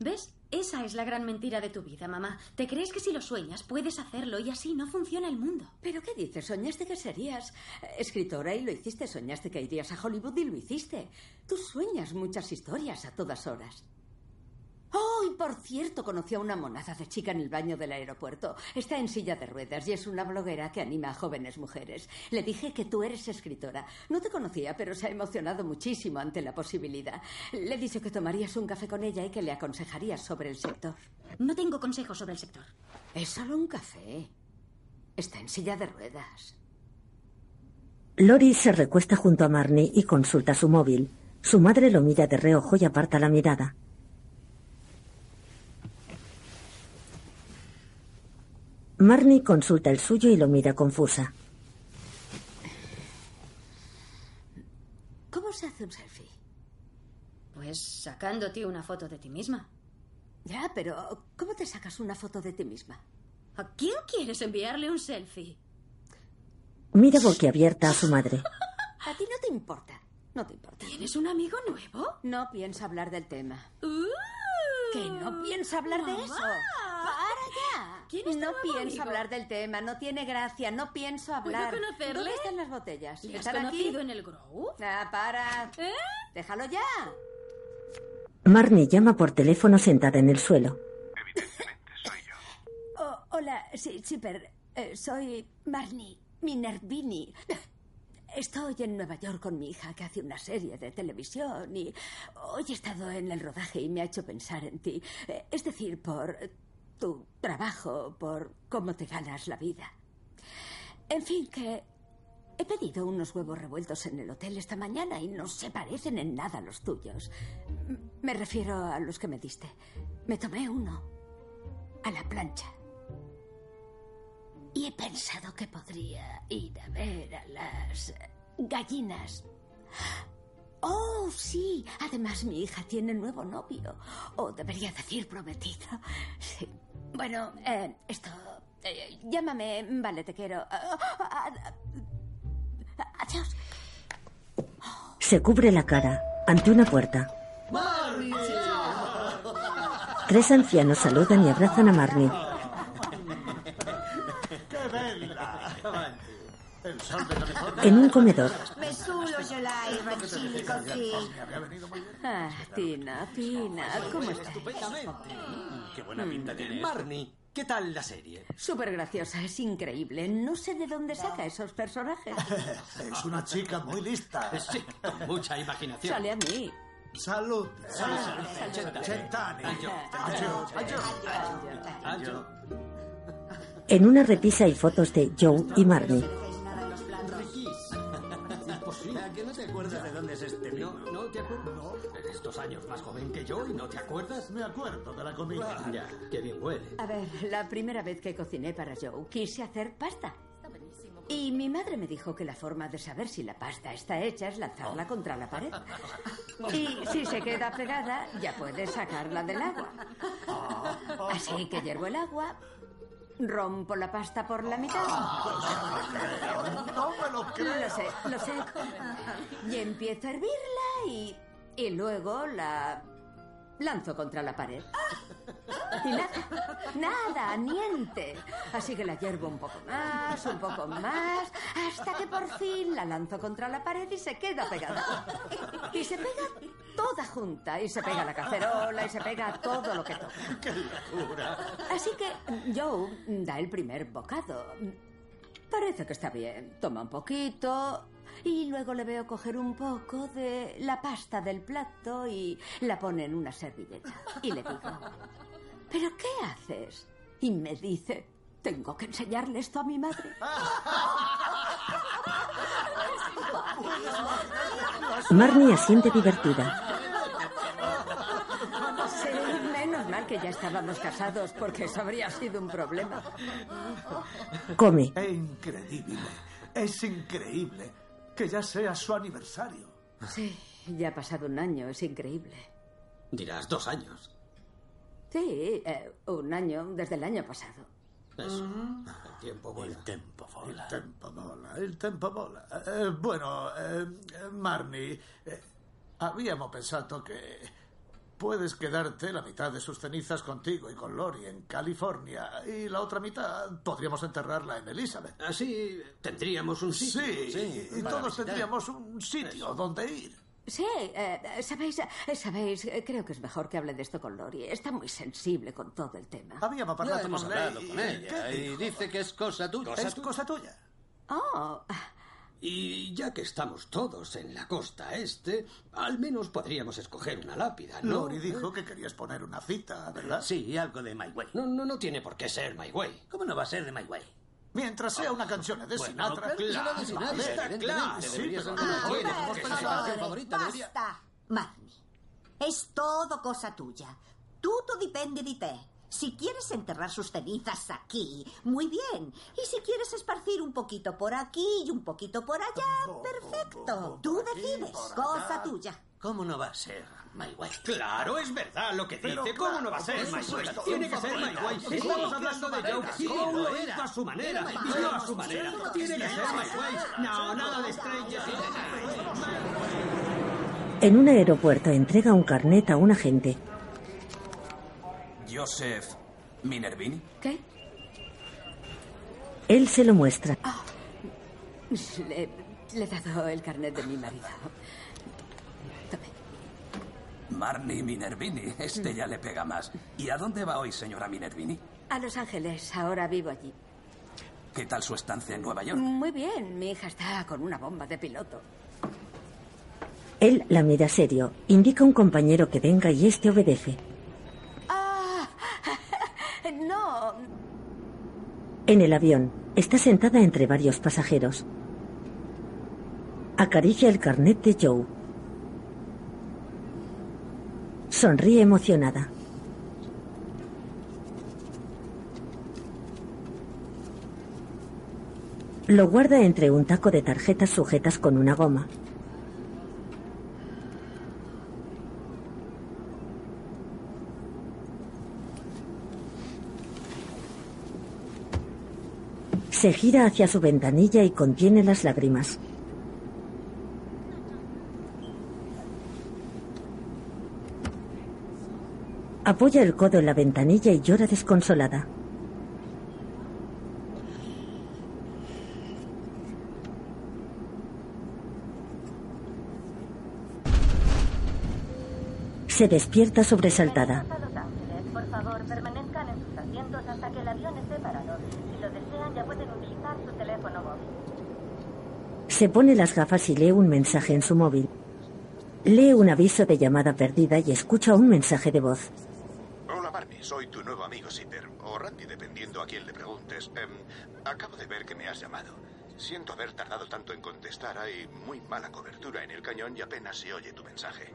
¿Ves? Esa es la gran mentira de tu vida, mamá. Te crees que si lo sueñas puedes hacerlo y así no funciona el mundo. ¿Pero qué dices? Soñaste que serías escritora y lo hiciste. Soñaste que irías a Hollywood y lo hiciste. Tú sueñas muchas historias a todas horas. Oh, y por cierto, conocí a una monada de chica en el baño del aeropuerto. Está en silla de ruedas y es una bloguera que anima a jóvenes mujeres. Le dije que tú eres escritora. No te conocía, pero se ha emocionado muchísimo ante la posibilidad. Le dije que tomarías un café con ella y que le aconsejarías sobre el sector. No tengo consejos sobre el sector. Es solo un café. Está en silla de ruedas. Lori se recuesta junto a Marnie y consulta su móvil. Su madre lo mira de reojo y aparta la mirada. Marnie consulta el suyo y lo mira confusa. ¿Cómo se hace un selfie? Pues sacándote una foto de ti misma. Ya, pero ¿cómo te sacas una foto de ti misma? ¿A quién quieres enviarle un selfie? Mira boquiabierta a su madre. A ti no te importa. No te importa. ¿Tienes un amigo nuevo? No piensa hablar del tema. Uh, ¿Que no piensa hablar de eso? ¡Para ya! ¿Quién es tu no nuevo pienso amigo? hablar del tema, no tiene gracia, no pienso hablar. conocerle? ¿Dónde están las botellas? ¿Le has ¿Están conocido aquí? en el Grove? Ah, para. ¿Eh? Déjalo ya. Marnie llama por teléfono sentada en el suelo. Oh, hola, sí, Chipper. Eh, soy Marnie Minervini. Estoy en Nueva York con mi hija que hace una serie de televisión y hoy he estado en el rodaje y me ha hecho pensar en ti. Eh, Es decir, por tu trabajo, por cómo te ganas la vida. En fin, que he pedido unos huevos revueltos en el hotel esta mañana y no se parecen en nada a los tuyos. Me refiero a los que me diste. Me tomé uno a la plancha. Y he pensado que podría ir a ver a las gallinas. Oh, sí. Además, mi hija tiene nuevo novio. O debería decir prometido. Sí. Bueno, eh, esto... eh, llámame. Vale, te quiero. Ah, ah, ah, adiós. Se cubre la cara ante una puerta. Tres ancianos saludan y abrazan a Marnie. ¡Qué bella! El sol de California. En un comedor. Ah, Tina, Tina, ¿cómo estás? Qué buena pinta tiene. Marnie, ¿qué tal la serie? Súper graciosa, es increíble. No sé de dónde saca esos personajes. Es una chica muy lista. Sí, con mucha imaginación. Sale a mí. Salud. Salud. Centani. En una repisa hay fotos de Joe y Marnie. ¿A que no te acuerdas de dónde es este vino? No, no te acuerdas. No, eres dos años más joven que yo y no te acuerdas. Me acuerdo de la comida. Ya, qué bien huele. A ver, la primera vez que cociné para Joe, quise hacer pasta. Y mi madre me dijo que la forma de saber si la pasta está hecha es lanzarla contra la pared. Y si se queda pegada, ya puedes sacarla del agua. Así que hiervo el agua, rompo la pasta por la mitad. No me lo creo. Lo sé, lo sé. Y empiezo a hervirla y, y luego la lanzo contra la pared. Y nada, nada, niente. Así que la hiervo un poco más, un poco más, hasta que por fin la lanzo contra la pared y se queda pegada. Y se pega toda junta, y se pega la cacerola, y se pega todo lo que toca. ¡Qué locura! Así que Joe da el primer bocado. Parece que está bien. Toma un poquito y luego le veo coger un poco de la pasta del plato y la pone en una servilleta. Y le digo, ¿pero qué haces? Y me dice, tengo que enseñarle esto a mi madre. Marnie asiente divertida. Sí, menos mal que ya estábamos casados, porque eso habría sido un problema. Come. Es increíble. Es increíble que ya sea su aniversario. Sí, ya ha pasado un año, es increíble. Dirás dos años. Sí, eh, un año, desde el año pasado. Eso. El tiempo vuela. El tempo vola. El tempo vola. El tempo vola. Eh, bueno, eh, Marnie, eh, habíamos pensado que puedes quedarte la mitad de sus cenizas contigo y con Lori en California y la otra mitad podríamos enterrarla en Elizabeth. Así tendríamos un sitio. Sí, y para todos visitar. tendríamos un sitio donde ir. Sí, eh, sabéis, eh, sabéis, eh, creo que es mejor que hable de esto con Lori. Está muy sensible con todo el tema. Habíamos hemos con hablado con ella ¿Qué y dijo? dice que es cosa tuya. Es cosa tuya. Oh, Y ya que estamos todos en la costa este, al menos podríamos escoger una lápida, ¿no? Lori dijo que querías poner una cita, ¿verdad? Sí, algo de My Way. No, no, no tiene por qué ser My Way. ¿Cómo no va a ser de My Way? Mientras sea una canción de Bueno, Sinatra, claro de Sinatra, claro, debería sí, ser pero- de My Way, Bueno, porque es su ahora- canción favorita. Basta, Marnie. Es todo cosa tuya. Tutto dipende di te. Si quieres enterrar sus cenizas aquí, muy bien. Y si quieres esparcir un poquito por aquí y un poquito por allá, perfecto. Tú decides. Cosa tuya. ¿Cómo no va a ser My? Claro, es verdad lo que Pero dice. ¿Cómo claro, no va a ser My Tiene que ser My. Sí, Estamos hablando de Joe. sí, Joe lo hizo a su manera. Vivió Way. a su manera. Tiene que ser My No, nada de estrellas. En un aeropuerto entrega un carnet a un agente. Joseph Minervini. ¿Qué? Él se lo muestra. Le, le he dado el carnet de mi marido. Marnie Minervini. Este ya le pega más. ¿Y a dónde va hoy, señora Minervini? A Los Ángeles, ahora vivo allí. ¿Qué tal su estancia en Nueva York? Muy bien, mi hija está con una bomba de piloto. Él la mira serio, indica a un compañero que venga y este obedece. No, En el avión, está sentada entre varios pasajeros. Acaricia el carnet de Joe. Sonríe emocionada. Lo guarda entre un taco de tarjetas sujetas con una goma. Se gira hacia su ventanilla y contiene las lágrimas. Apoya el codo en la ventanilla y llora desconsolada. Se despierta sobresaltada. A Los Ángeles, por favor, permanezcan en sus asientos hasta que el avión esté parado. Si lo desean, ya pueden utilizar su teléfono móvil. Se pone las gafas y lee un mensaje en su móvil. Lee un aviso de llamada perdida y escucha un mensaje de voz. Hola Barney, soy tu nuevo amigo Zipper, o Randy, dependiendo a quién le preguntes. Em, acabo de ver que me has llamado. Siento haber tardado tanto en contestar. Hay muy mala cobertura en el cañón y apenas se oye tu mensaje.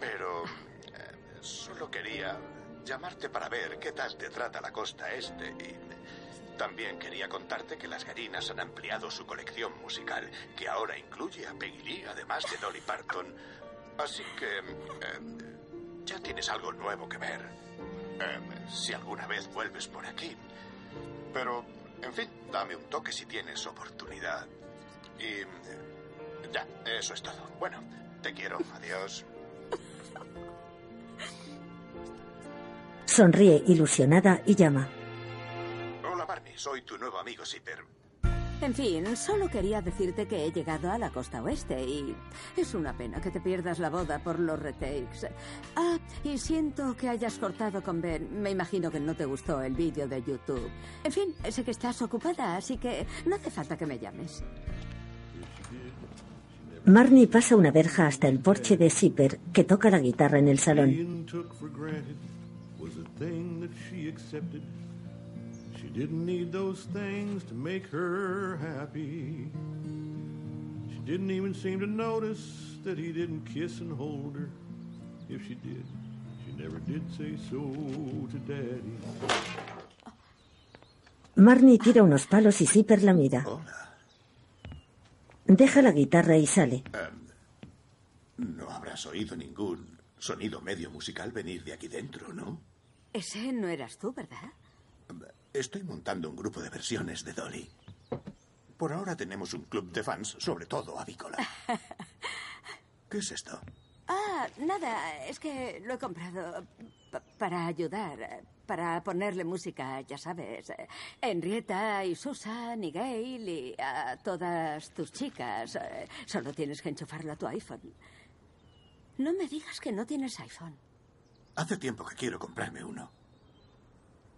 Pero eh, solo quería llamarte para ver qué tal te trata la costa este y también quería contarte que las garinas han ampliado su colección musical, que ahora incluye a Peggy Lee, además de Dolly Parton. Así que eh, ya tienes algo nuevo que ver. Eh, si alguna vez vuelves por aquí. Pero, en fin, dame un toque si tienes oportunidad. Y... ya, eso es todo. Bueno, te quiero. Adiós. Sonríe ilusionada y llama. Soy tu nuevo amigo Zipper. En fin, solo quería decirte que he llegado a la costa oeste y es una pena que te pierdas la boda por los retakes. Ah, y siento que hayas cortado con Ben. Me imagino que no te gustó el vídeo de YouTube. En fin, sé que estás ocupada, así que no hace falta que me llames. Marnie pasa una verja hasta el porche de Zipper, que toca la guitarra en el salón. She didn't need those things to make her happy. She didn't even seem to notice that he didn't kiss and hold her. If she did, she never did say so to Daddy. Marnie tira unos palos y Zipper la mira. Deja la guitarra y sale. No habrás oído ningún sonido medio musical venir de aquí dentro, ¿no? Ese no eras tú, ¿verdad? Estoy montando un grupo de versiones de Dolly. Por ahora tenemos un club de fans, sobre todo avícola. ¿Qué es esto? Ah, nada, es que lo he comprado pa- para ayudar, para ponerle música, ya sabes. Henrietta y Susan y Gail y a todas tus chicas. Solo tienes que enchufarlo a tu iPhone. No me digas que no tienes iPhone. Hace tiempo que quiero comprarme uno.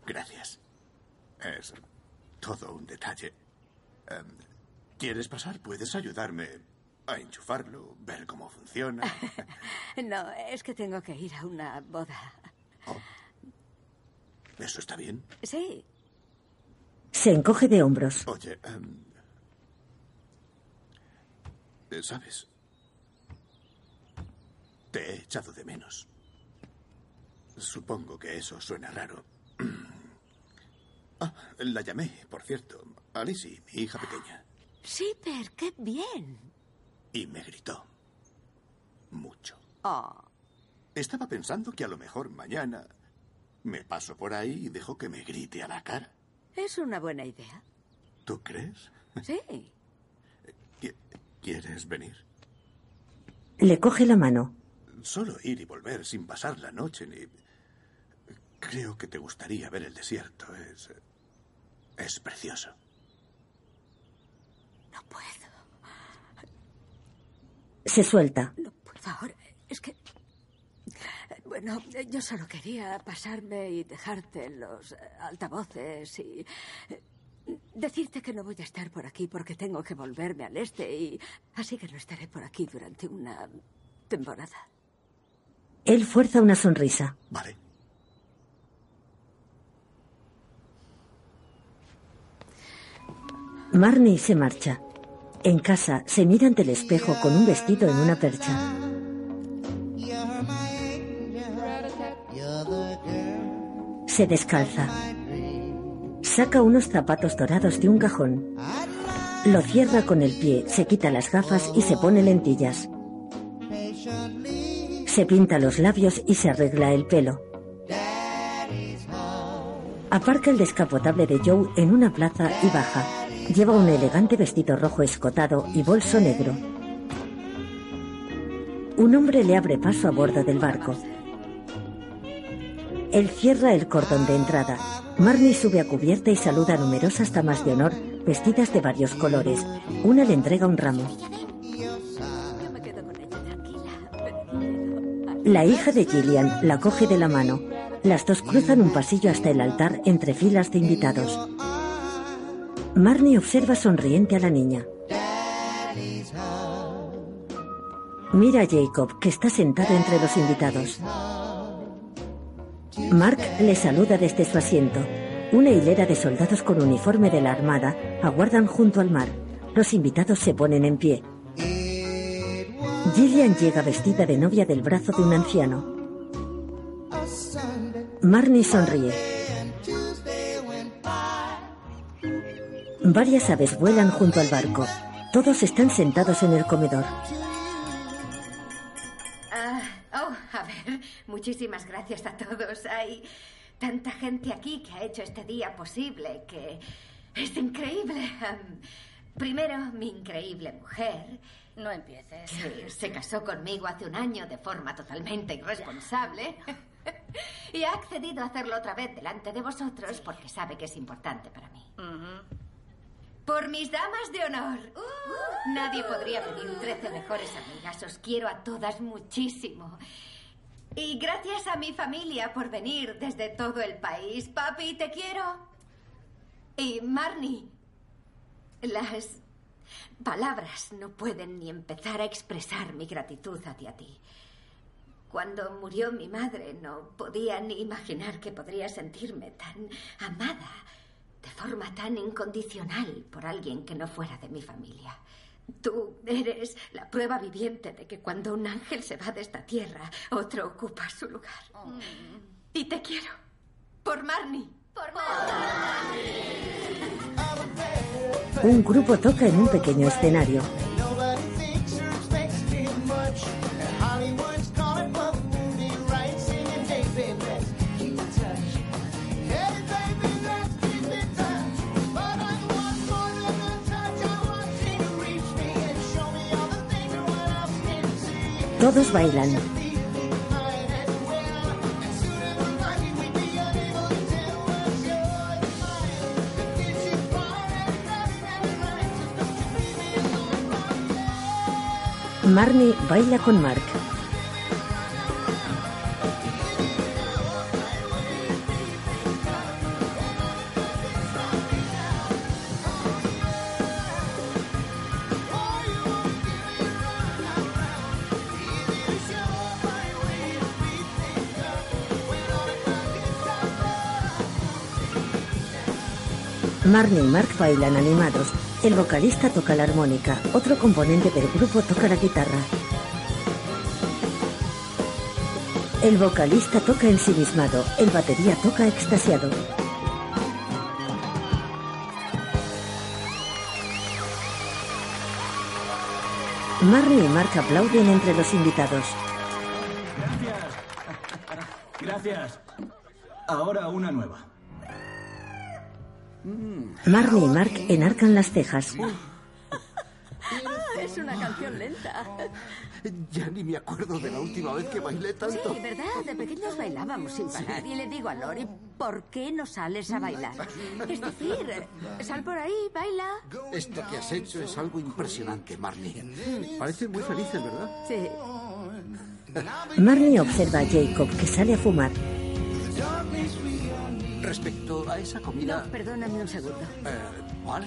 Gracias. Es todo un detalle. Em, ¿Quieres pasar? Puedes ayudarme a enchufarlo, ver cómo funciona. No, es que tengo que ir a una boda. ¿Eso está bien? Sí, Se encoge de hombros. Oye, em, eh, ¿sabes? Te he echado de menos. Supongo que eso suena raro. Ah, la llamé, por cierto, a Lizzie, mi hija pequeña, sí, pero qué bien. y me gritó. Mucho. Oh, Estaba pensando que a lo mejor mañana me paso por ahí y dejo que me grite a la cara. es una buena idea. ¿Tú crees? Sí. Qui- ¿Quieres venir? Le coge la mano. Solo ir y volver sin pasar la noche ni... Creo que te gustaría ver el desierto. Es... Es precioso. No puedo. Se suelta. Por favor, es que... Bueno, yo solo quería pasarme y dejarte los altavoces y decirte que no voy a estar por aquí porque tengo que volverme al este y así que no estaré por aquí durante una temporada. Él fuerza una sonrisa. Vale. Marnie se marcha. En casa se mira ante el espejo con un vestido en una percha. Se descalza. Saca unos zapatos dorados de un cajón. Lo cierra con el pie, se quita las gafas y se pone lentillas. Se pinta los labios y se arregla el pelo. Aparca el descapotable de Joe en una plaza y baja. Lleva un elegante vestido rojo escotado y bolso negro. Un hombre le abre paso a bordo del barco. Él cierra el cordón de entrada. Marnie sube a cubierta y saluda a numerosas damas de honor vestidas de varios colores. Una le entrega un ramo. La hija de Gillian la coge de la mano. Las dos cruzan un pasillo hasta el altar entre filas de invitados. Marnie observa sonriente a la niña. Mira a Jacob, que está sentado entre los invitados. Mark le saluda desde su asiento. Una hilera de soldados con uniforme de la Armada aguardan junto al mar. Los invitados se ponen en pie. Gillian llega vestida de novia del brazo de un anciano. Marnie sonríe. Varias aves vuelan junto al barco. Todos están sentados en el comedor. Ah, oh, a ver, muchísimas gracias a todos. Hay tanta gente aquí que ha hecho este día posible que es increíble. Primero, mi increíble mujer. No empieces. que se casó conmigo hace un año de forma totalmente irresponsable. Y ha accedido a hacerlo otra vez delante de vosotros porque sabe que es importante para mí. Por mis damas de honor. Uh, nadie podría pedir 13 mejores amigas. Os quiero a todas muchísimo. Y gracias a mi familia por venir desde todo el país. Papi, te quiero. Y Marnie, las palabras no pueden ni empezar a expresar mi gratitud hacia ti. Cuando murió mi madre no podía ni imaginar que podría sentirme tan amada de forma tan incondicional por alguien que no fuera de mi familia. Tú eres la prueba viviente de que cuando un ángel se va de esta tierra, otro ocupa su lugar. Y te quiero. Por Marnie. Por Un grupo toca en un pequeño escenario. Todos bailan. Marnie baila con Mark. Marnie y Mark bailan animados. El vocalista toca la armónica, otro componente del grupo toca la guitarra. El vocalista toca ensimismado, el batería toca extasiado. Marnie y Mark aplauden entre los invitados. Gracias. Ahora una nueva. Marnie y Mark enarcan las cejas. Ah, es una canción lenta. Ya ni me acuerdo de la última vez que bailé tanto. Sí, ¿verdad? De pequeños bailábamos sin parar. Y le digo a Lori, ¿por qué no sales a bailar? Es decir, sal por ahí, baila. Esto que has hecho es algo impresionante, Marnie. Parecen muy felices, ¿verdad? Sí. Marnie observa a Jacob que sale a fumar. Respecto a esa comida... No, perdóname un segundo. Eh, vale.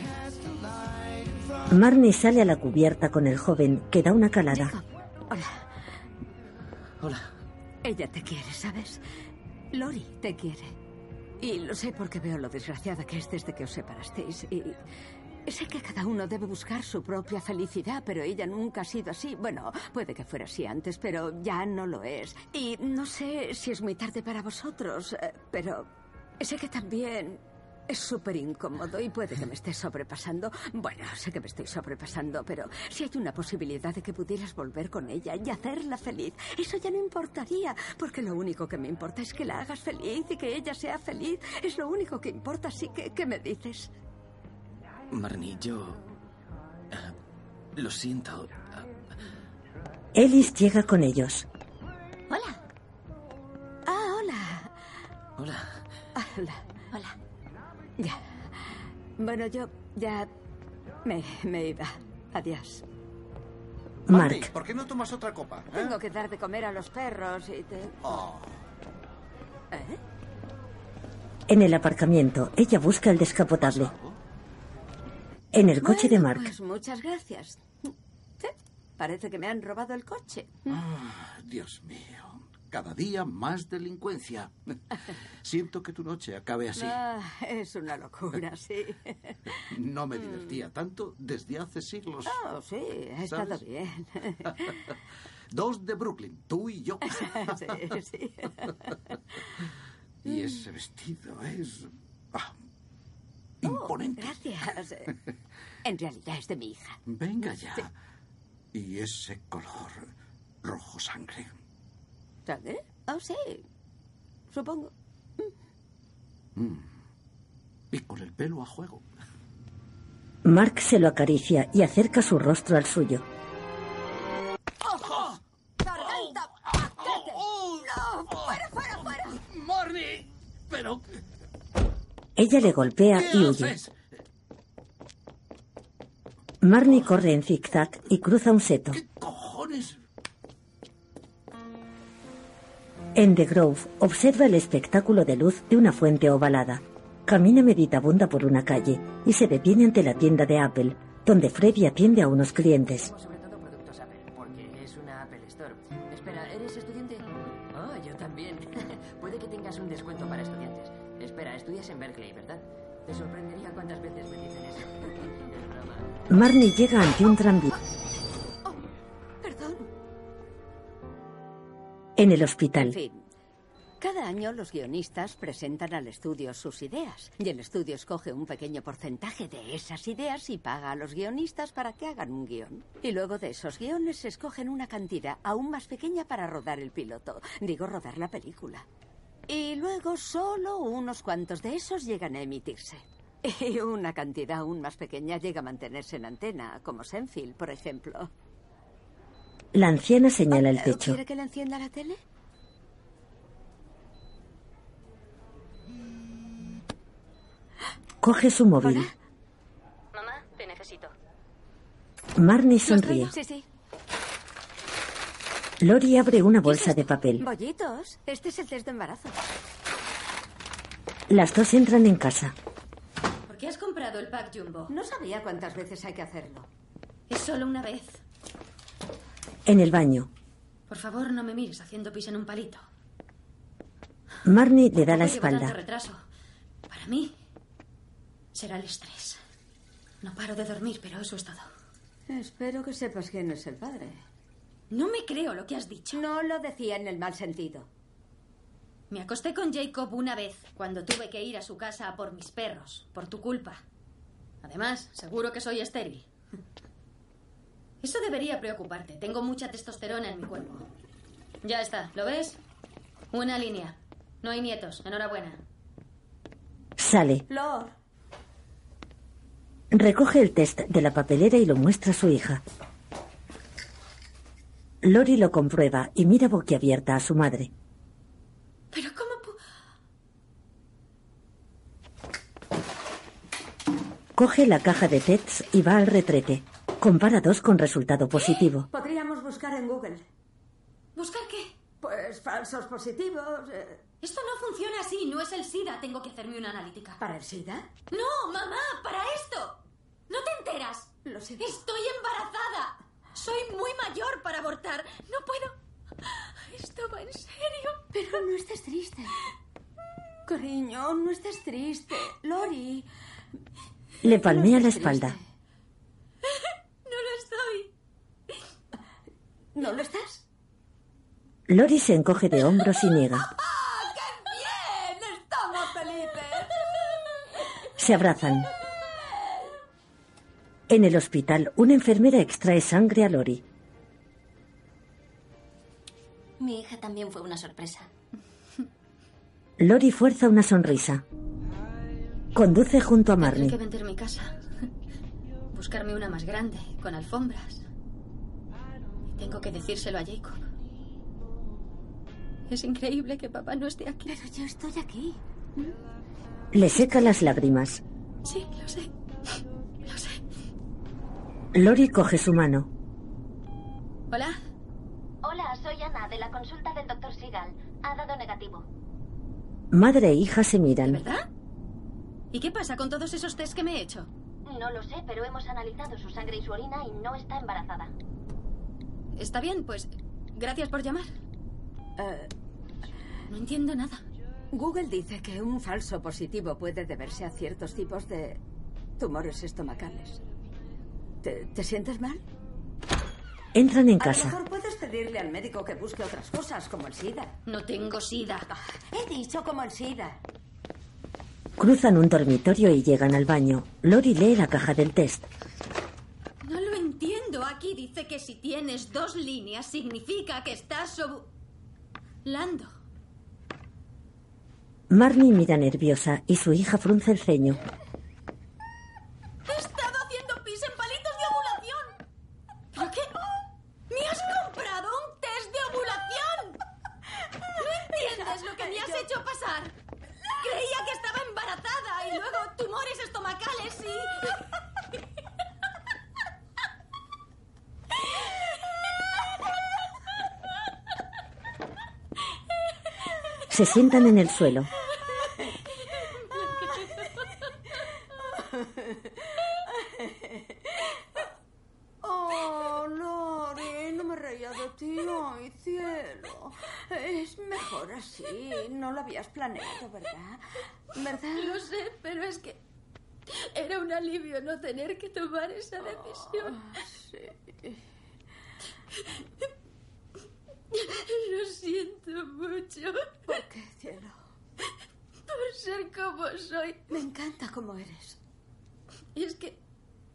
Marnie sale a la cubierta con el joven que da una calada. Hola. Hola. Ella te quiere, ¿sabes? Lori te quiere. Y lo sé porque veo lo desgraciada que es desde que os separasteis. Y sé que cada uno debe buscar su propia felicidad, pero ella nunca ha sido así. Bueno, puede que fuera así antes, pero ya no lo es. Y no sé si es muy tarde para vosotros, eh, pero sé que también es súper incómodo y puede que me esté sobrepasando. Bueno, sé que me estoy sobrepasando, pero si hay una posibilidad de que pudieras volver con ella y hacerla feliz, eso ya no importaría, porque lo único que me importa es que la hagas feliz y que ella sea feliz. Es lo único que importa, así que, ¿qué me dices? Marnie, yo... eh, lo siento. Ellis llega con ellos. Hola. Ah, hola. Hola. Hola. Hola. Ya. Bueno, yo ya me, me iba. Adiós. Mark. ¿por qué no tomas otra copa? eh? Tengo que dar de comer a los perros y te... Oh. ¿Eh? En el aparcamiento, ella busca el descapotable. En el coche de Mark. Pues muchas gracias. Sí, parece que me han robado el coche. Ah, Dios mío. Cada día más delincuencia. Siento que tu noche acabe así. Ah, es una locura, sí. No me divertía tanto desde hace siglos. Oh, sí, ha estado ¿Sabes? bien. Dos de Brooklyn, tú y yo. Sí, sí. Y ese vestido es... ah, Oh, imponente. gracias. En realidad es de mi hija. Venga ya. Y ese color rojo sangre. ¿Sangre? Oh, sí. Supongo. Mm. Y con el pelo a juego. Mark se lo acaricia y acerca su rostro al suyo. ¡Ojo! ¡Garganta! ¡Paquete! ¡No! ¡Fuera, fuera, fuera! ¡Marnie! Pero... Ella le golpea ¿Qué y huye. haces? Marnie corre en zigzag y cruza un seto. ¡Cojones! En The Grove observa el espectáculo de luz de una fuente ovalada. Camina meditabunda por una calle y se detiene ante la tienda de Apple, donde Freddy atiende a unos clientes. Sobre todo productos Apple, porque es una Apple Store. Espera, ¿eres estudiante? Oh, yo también. Puede que tengas un descuento para estudiantes. Espera, estudias en Berkeley, ¿verdad? Te sorprendería cuántas veces me dicen eso. Es broma. Marnie llega ante un tranvía. En el En hospital, fin, cada año los guionistas presentan al estudio sus ideas y el estudio escoge un pequeño porcentaje de esas ideas y paga a los guionistas para que hagan un guion. Y luego de esos guiones se escogen una cantidad aún más pequeña para rodar el piloto, digo rodar la película. Y luego solo unos cuantos de esos llegan a emitirse. Y una cantidad aún más pequeña llega a mantenerse en antena, como Senfield, por ejemplo. La anciana señala el techo. ¿Quiere que le encienda la tele? Coge su móvil. Mamá, te necesito. Marnie sonríe. Sí, sí. Lori abre una bolsa de papel. Bollitos, este es el test de embarazo. Las dos entran en casa. ¿Por qué has comprado el pack jumbo? No sabía cuántas veces hay que hacerlo. Es solo una vez. En el baño, Por favor, no me mires haciendo pis en un palito. Marnie le da la tanto espalda. retraso. Para mí, será el estrés. No paro de dormir, pero eso es todo. Espero que sepas quién es el padre. No me creo lo que has dicho. No lo decía en el mal sentido. Me acosté con Jacob una vez, cuando tuve que ir a su casa a por mis perros, por tu culpa. Además, seguro que soy estéril. Eso debería preocuparte. Tengo mucha testosterona en mi cuerpo. Ya está, ¿lo ves? Una línea. No hay nietos. Enhorabuena. Sale, Flor. recoge el test de la papelera y lo muestra a su hija. Lori lo comprueba y mira boquiabierta a su madre. Pero ¿cómo Coge la caja de tests y va al retrete. Compara dos con resultado positivo. Podríamos buscar en Google. ¿Buscar qué? Pues falsos positivos. eh, Esto no funciona así. No es el SIDA. Tengo que hacerme una analítica. ¿Para el SIDA? No, mamá, para esto. ¿No te enteras? Lo sé. Estoy embarazada. Soy muy mayor para abortar. No puedo. Esto va en serio. Pero no estés triste. Cariño, no estés triste. Lori. Le palmea la espalda. No lo estoy. ¿No lo estás? Lori se encoge de hombros y niega. ¡Ah, qué bien! ¡Estamos felices! Se abrazan. En el hospital, una enfermera extrae sangre a Lori. Mi hija también fue una sorpresa. Lori fuerza una sonrisa. Conduce junto a Marnie. que vender mi casa. Buscarme una más grande, con alfombras. Tengo que decírselo a Jacob. Es increíble que papá no esté aquí. Pero yo estoy aquí. Le seca las lágrimas. Sí, lo sé. Lo sé. Lori coge su mano. Hola. Hola, soy Ana, de la consulta del doctor Seagal. Ha dado negativo. Madre e hija se miran. ¿Verdad? ¿Y qué pasa con todos esos test que me he hecho? No lo sé, pero hemos analizado su sangre y su orina y no está embarazada. Está bien, pues gracias por llamar. Eh, No entiendo nada. Google dice que un falso positivo puede deberse a ciertos tipos de tumores estomacales. ¿Te, te sientes mal? Entran en A lo casa. mejor puedes pedirle al médico que busque otras cosas, como el SIDA. No tengo sida. He dicho como el SIDA. Cruzan un dormitorio y llegan al baño. Lori lee la caja del test. Dice que si tienes dos líneas significa que estás ovulando. Marnie mira nerviosa y su hija frunce el ceño. He estado haciendo pis en palitos de ovulación. ¿Pero qué? ¿Me has comprado un test de ovulación? ¿No entiendes lo que me has hecho pasar? Creía que estaba embarazada y luego tumores estomacales y... Se sientan en el suelo. Oh, Lori, no me reía de ti. Ay, cielo. Es mejor así. No lo habías planeado, ¿verdad? ¿Verdad? Lo sé, pero es que Era un alivio no tener que tomar esa decisión. Lo siento mucho. ¿Por qué, cielo? Por ser como soy. Me encanta como eres. Y es que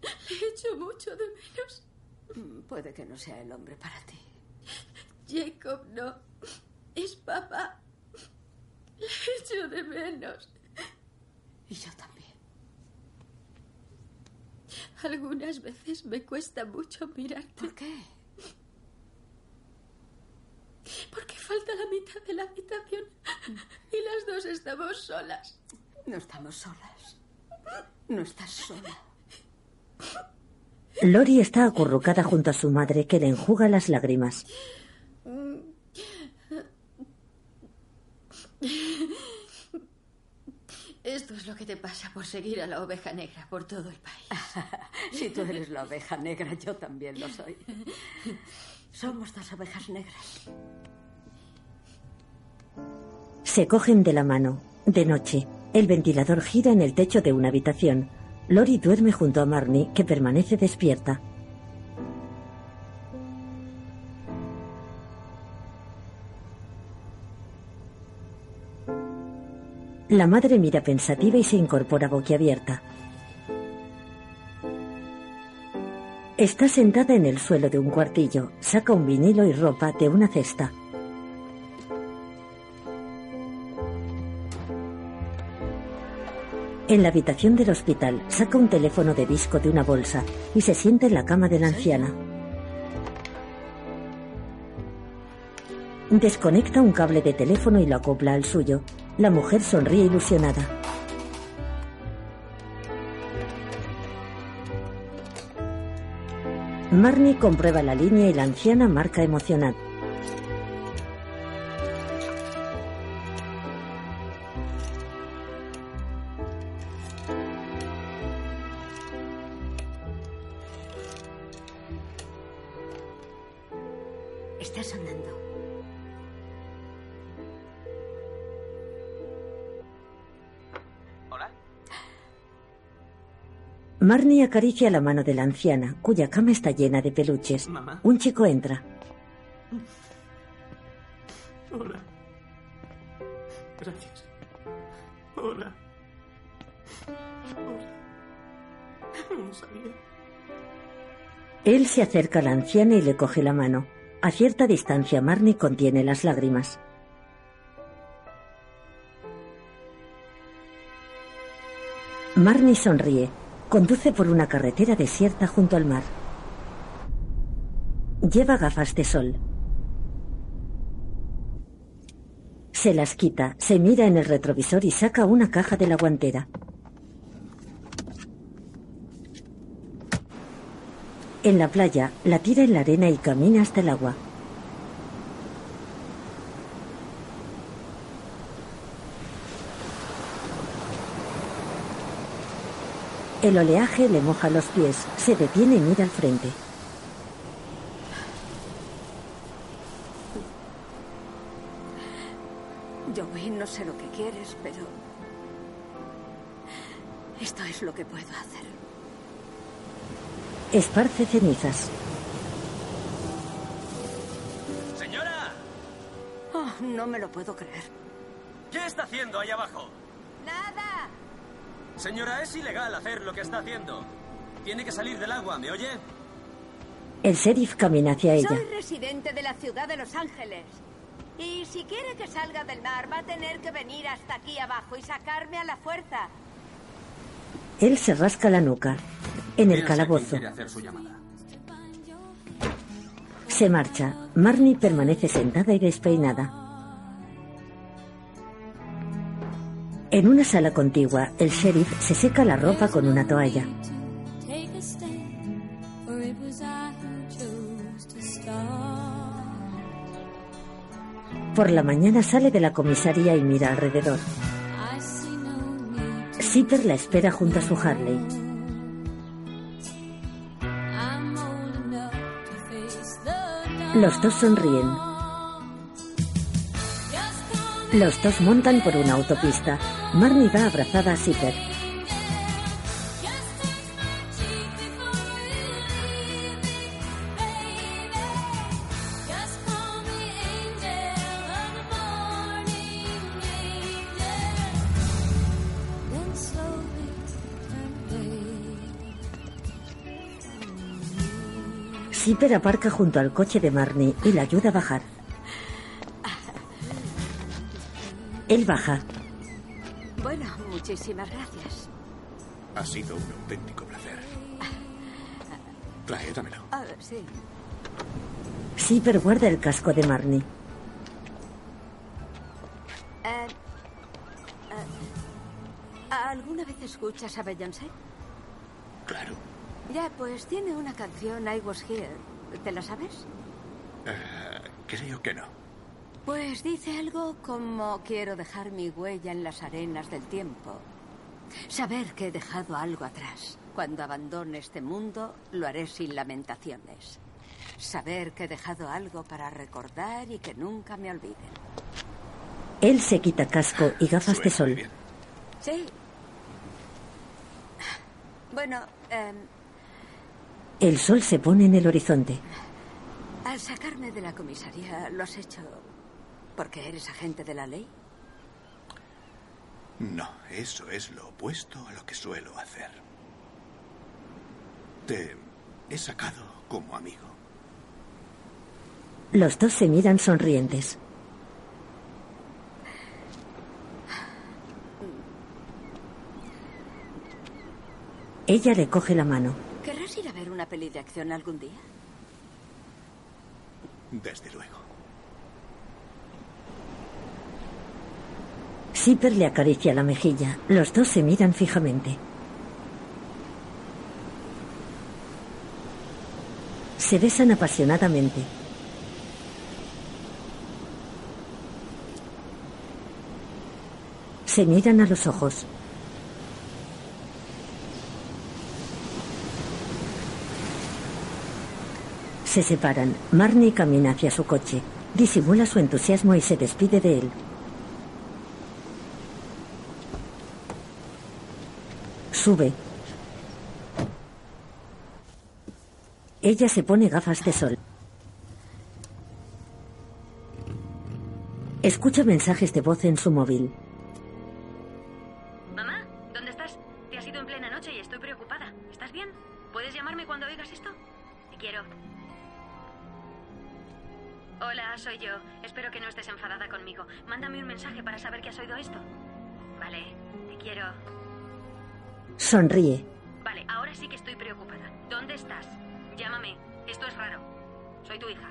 le echo mucho de menos. Mm, Puede que no sea el hombre para ti. Jacob no. Es papá. Le echo de menos. Y yo también. Algunas veces me cuesta mucho mirarte. ¿Por qué? Porque falta la mitad de la habitación. Y las dos estamos solas. No estamos solas. No estás sola. Lori está acurrucada junto a su madre que le enjuga las lágrimas. Esto es lo que te pasa por seguir a la oveja negra por todo el país. Si tú eres la oveja negra, yo también lo soy. Somos dos ovejas negras. Se cogen de la mano. De noche, el ventilador gira en el techo de una habitación. Lori duerme junto a Marnie, que permanece despierta. La madre mira pensativa y se incorpora boquiabierta. Está sentada en el suelo de un cuartillo. Saca un vinilo y ropa de una cesta. En la habitación del hospital saca un teléfono de disco de una bolsa y se sienta en la cama de la anciana. Desconecta un cable de teléfono y lo acopla al suyo. La mujer sonríe ilusionada. Marnie comprueba la línea y la anciana marca emocionada. Marnie acaricia la mano de la anciana, cuya cama está llena de peluches. Mamá. Un chico entra. Hola. Gracias. Hola. Hola. No sabía. Él se acerca a la anciana y le coge la mano. A cierta distancia, Marnie contiene las lágrimas. Marnie sonríe. Conduce por una carretera desierta junto al mar. Lleva gafas de sol. Se las quita, se mira en el retrovisor y saca una caja de la guantera. En la playa, la tira en la arena y camina hasta el agua. El oleaje le moja los pies, se detiene y mira al frente. Joey, no sé lo que quieres, pero... Esto es lo que puedo hacer. Esparce cenizas. ¡Señora! Oh, no me lo puedo creer. ¿Qué está haciendo ahí abajo? ¡Nada! Señora, es ilegal hacer lo que está haciendo. Tiene que salir del agua, ¿me oye? El sheriff camina hacia ella. Soy residente de la ciudad de Los Ángeles. Y si quiere que salga del mar, va a tener que venir hasta aquí abajo y sacarme a la fuerza. Él se rasca la nuca. En el calabozo. quiere hacer su llamada. Se marcha. Marnie permanece sentada y despeinada. En una sala contigua, el sheriff se seca la ropa con una toalla. Por la mañana sale de la comisaría y mira alrededor. Zipper la espera junto a su Harley. Los dos sonríen. Los dos montan por una autopista. Marnie va abrazada a Zipper. Zipper aparca junto al coche de Marnie y la ayuda a bajar. Él baja. Muchísimas gracias. Ha sido un auténtico placer. Trae, dámelo. Ah, sí. Zipper guarda el casco de Marnie. Eh, eh, ¿Alguna vez escuchas a Beyoncé? Claro. Ya, pues tiene una canción, I Was Here. ¿Te la sabes? Eh, creo que no. Pues dice algo como quiero dejar mi huella en las arenas del tiempo. Saber que he dejado algo atrás. Cuando abandone este mundo, lo haré sin lamentaciones. Saber que he dejado algo para recordar y que nunca me olviden. Él se quita casco y gafas de sol. Sí. Bueno, em, El sol se pone en el horizonte. al sacarme de la comisaría, ¿lo has hecho porque eres agente de la ley? No, eso es lo opuesto a lo que suelo hacer. Te he sacado como amigo. Los dos se miran sonrientes. Ella le coge la mano. ¿Querrás ir a ver una peli de acción algún día? Desde luego. Zipper le acaricia la mejilla. Los dos se miran fijamente. Se besan apasionadamente. Se miran a los ojos. Se separan. Marnie camina hacia su coche. Disimula su entusiasmo y se despide de él. Sube. Ella se pone gafas de sol. Escucha mensajes de voz en su móvil. Mamá, ¿dónde estás? Te has ido en plena noche y estoy preocupada. ¿Estás bien? ¿Puedes llamarme cuando oigas esto? Te quiero. Hola, soy yo. Espero que no estés enfadada conmigo. Mándame un mensaje para saber que has oído esto. Vale, te quiero. Sonríe. Vale, ahora sí que estoy preocupada. ¿Dónde estás? Llámame. Esto es raro. Soy tu hija.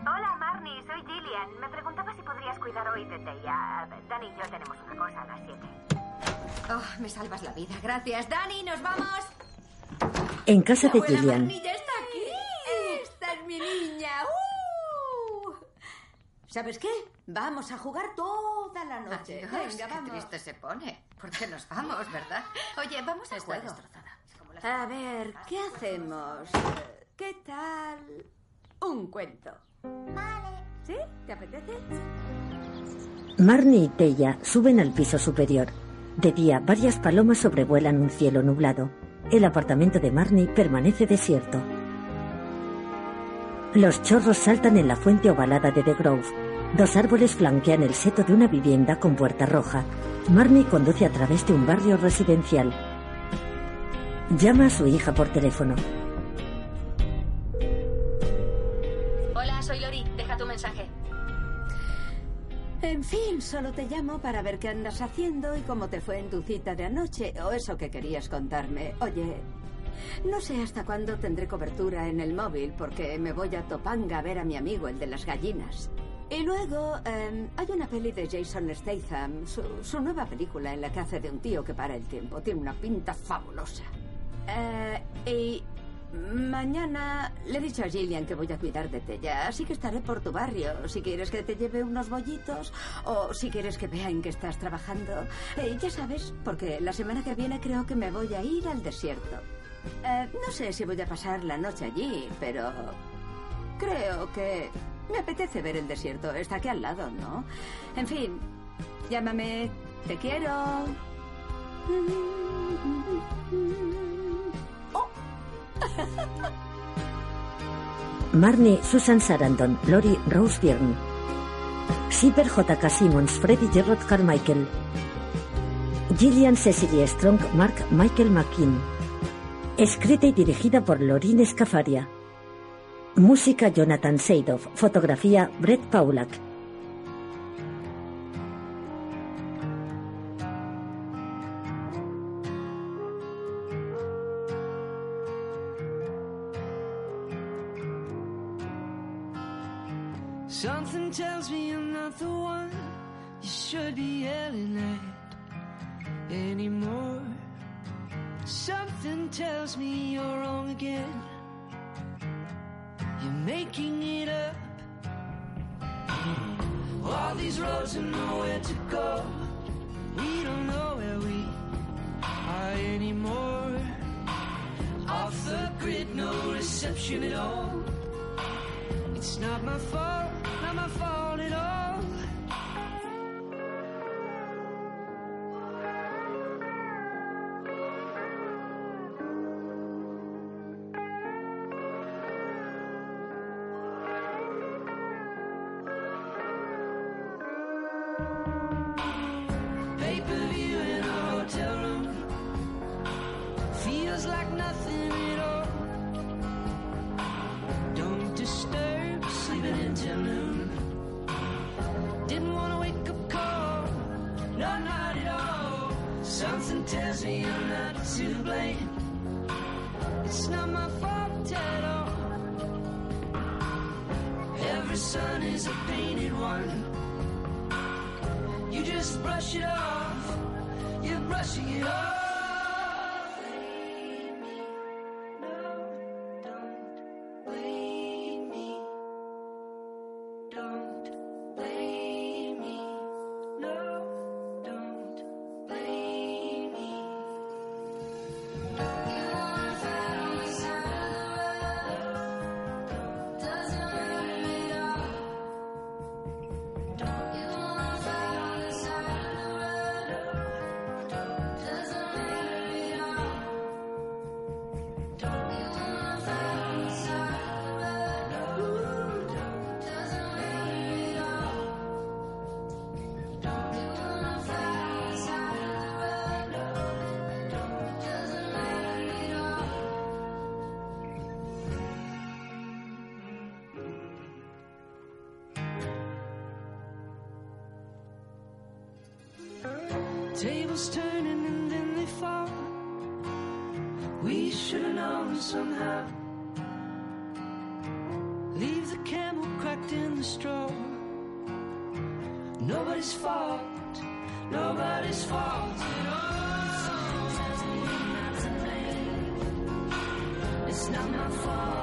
Hola, Marnie, soy Gillian. Me preguntaba si podrías cuidar hoy de Teya. Dani y yo tenemos una cosa a las 7. Oh, me salvas la vida. Gracias. Dani, nos vamos. En casa de Gillian. Marnie ya está aquí. Esta es mi niña. ¡Uh! ¿Sabes qué? Vamos a jugar toda la noche. Adiós, Venga, qué vamos. triste se pone. Porque nos vamos, ¿verdad? Oye, vamos a juego. A ver, ¿qué hacemos? ¿Qué tal un cuento? Vale. ¿Sí? ¿Te apetece? Marnie y Teya suben al piso superior. De día, varias palomas sobrevuelan un cielo nublado. El apartamento de Marnie permanece desierto. Los chorros saltan en la fuente ovalada de The Grove. Dos árboles flanquean el seto de una vivienda con puerta roja. Marnie conduce a través de un barrio residencial. Llama a su hija por teléfono. Hola, soy Lori. Deja tu mensaje. En fin, solo te llamo para ver qué andas haciendo y cómo te fue en tu cita de anoche, o eso que querías contarme. Oye, no sé hasta cuándo tendré cobertura en el móvil, porque me voy a Topanga a ver a mi amigo, el de las gallinas. Y luego em, hay una peli de Jason Statham, su, nueva película en la que hace de un tío que para el tiempo. Tiene una pinta fabulosa. Eh, y mañana le he dicho a Gillian que voy a cuidar de Tella, así que estaré por tu barrio. Si quieres que te lleve unos bollitos o si quieres que vea en que estás trabajando. Eh, ya sabes, porque la semana que viene creo que me voy a ir al desierto. Eh, no sé si voy a pasar la noche allí, pero Creo que me apetece ver el desierto. Está aquí al lado, ¿no? En fin, llámame. Te quiero. Oh. Marnie, Susan Sarandon, Lori Rose Byrne, Sieber J.K. Simmons, Freddy Gerrod Carmichael, Gillian Cecily Strong, Mark Michael McKean. Escrita y dirigida por Lorin Scafaria. Música Jonathan Seidoff. Fotografía Brett Paulak. Something tells me I'm not the one you should be yelling at anymore. Something tells me you're wrong again. You're making it up. All these roads and nowhere to go. We don't know where we are anymore. Off the grid, no reception at all. It's not my fault, not my fault. wheels turning and then they fall. We should have known somehow. Leave the camel cracked in the straw. Nobody's fault, nobody's fault at all. It's not my fault.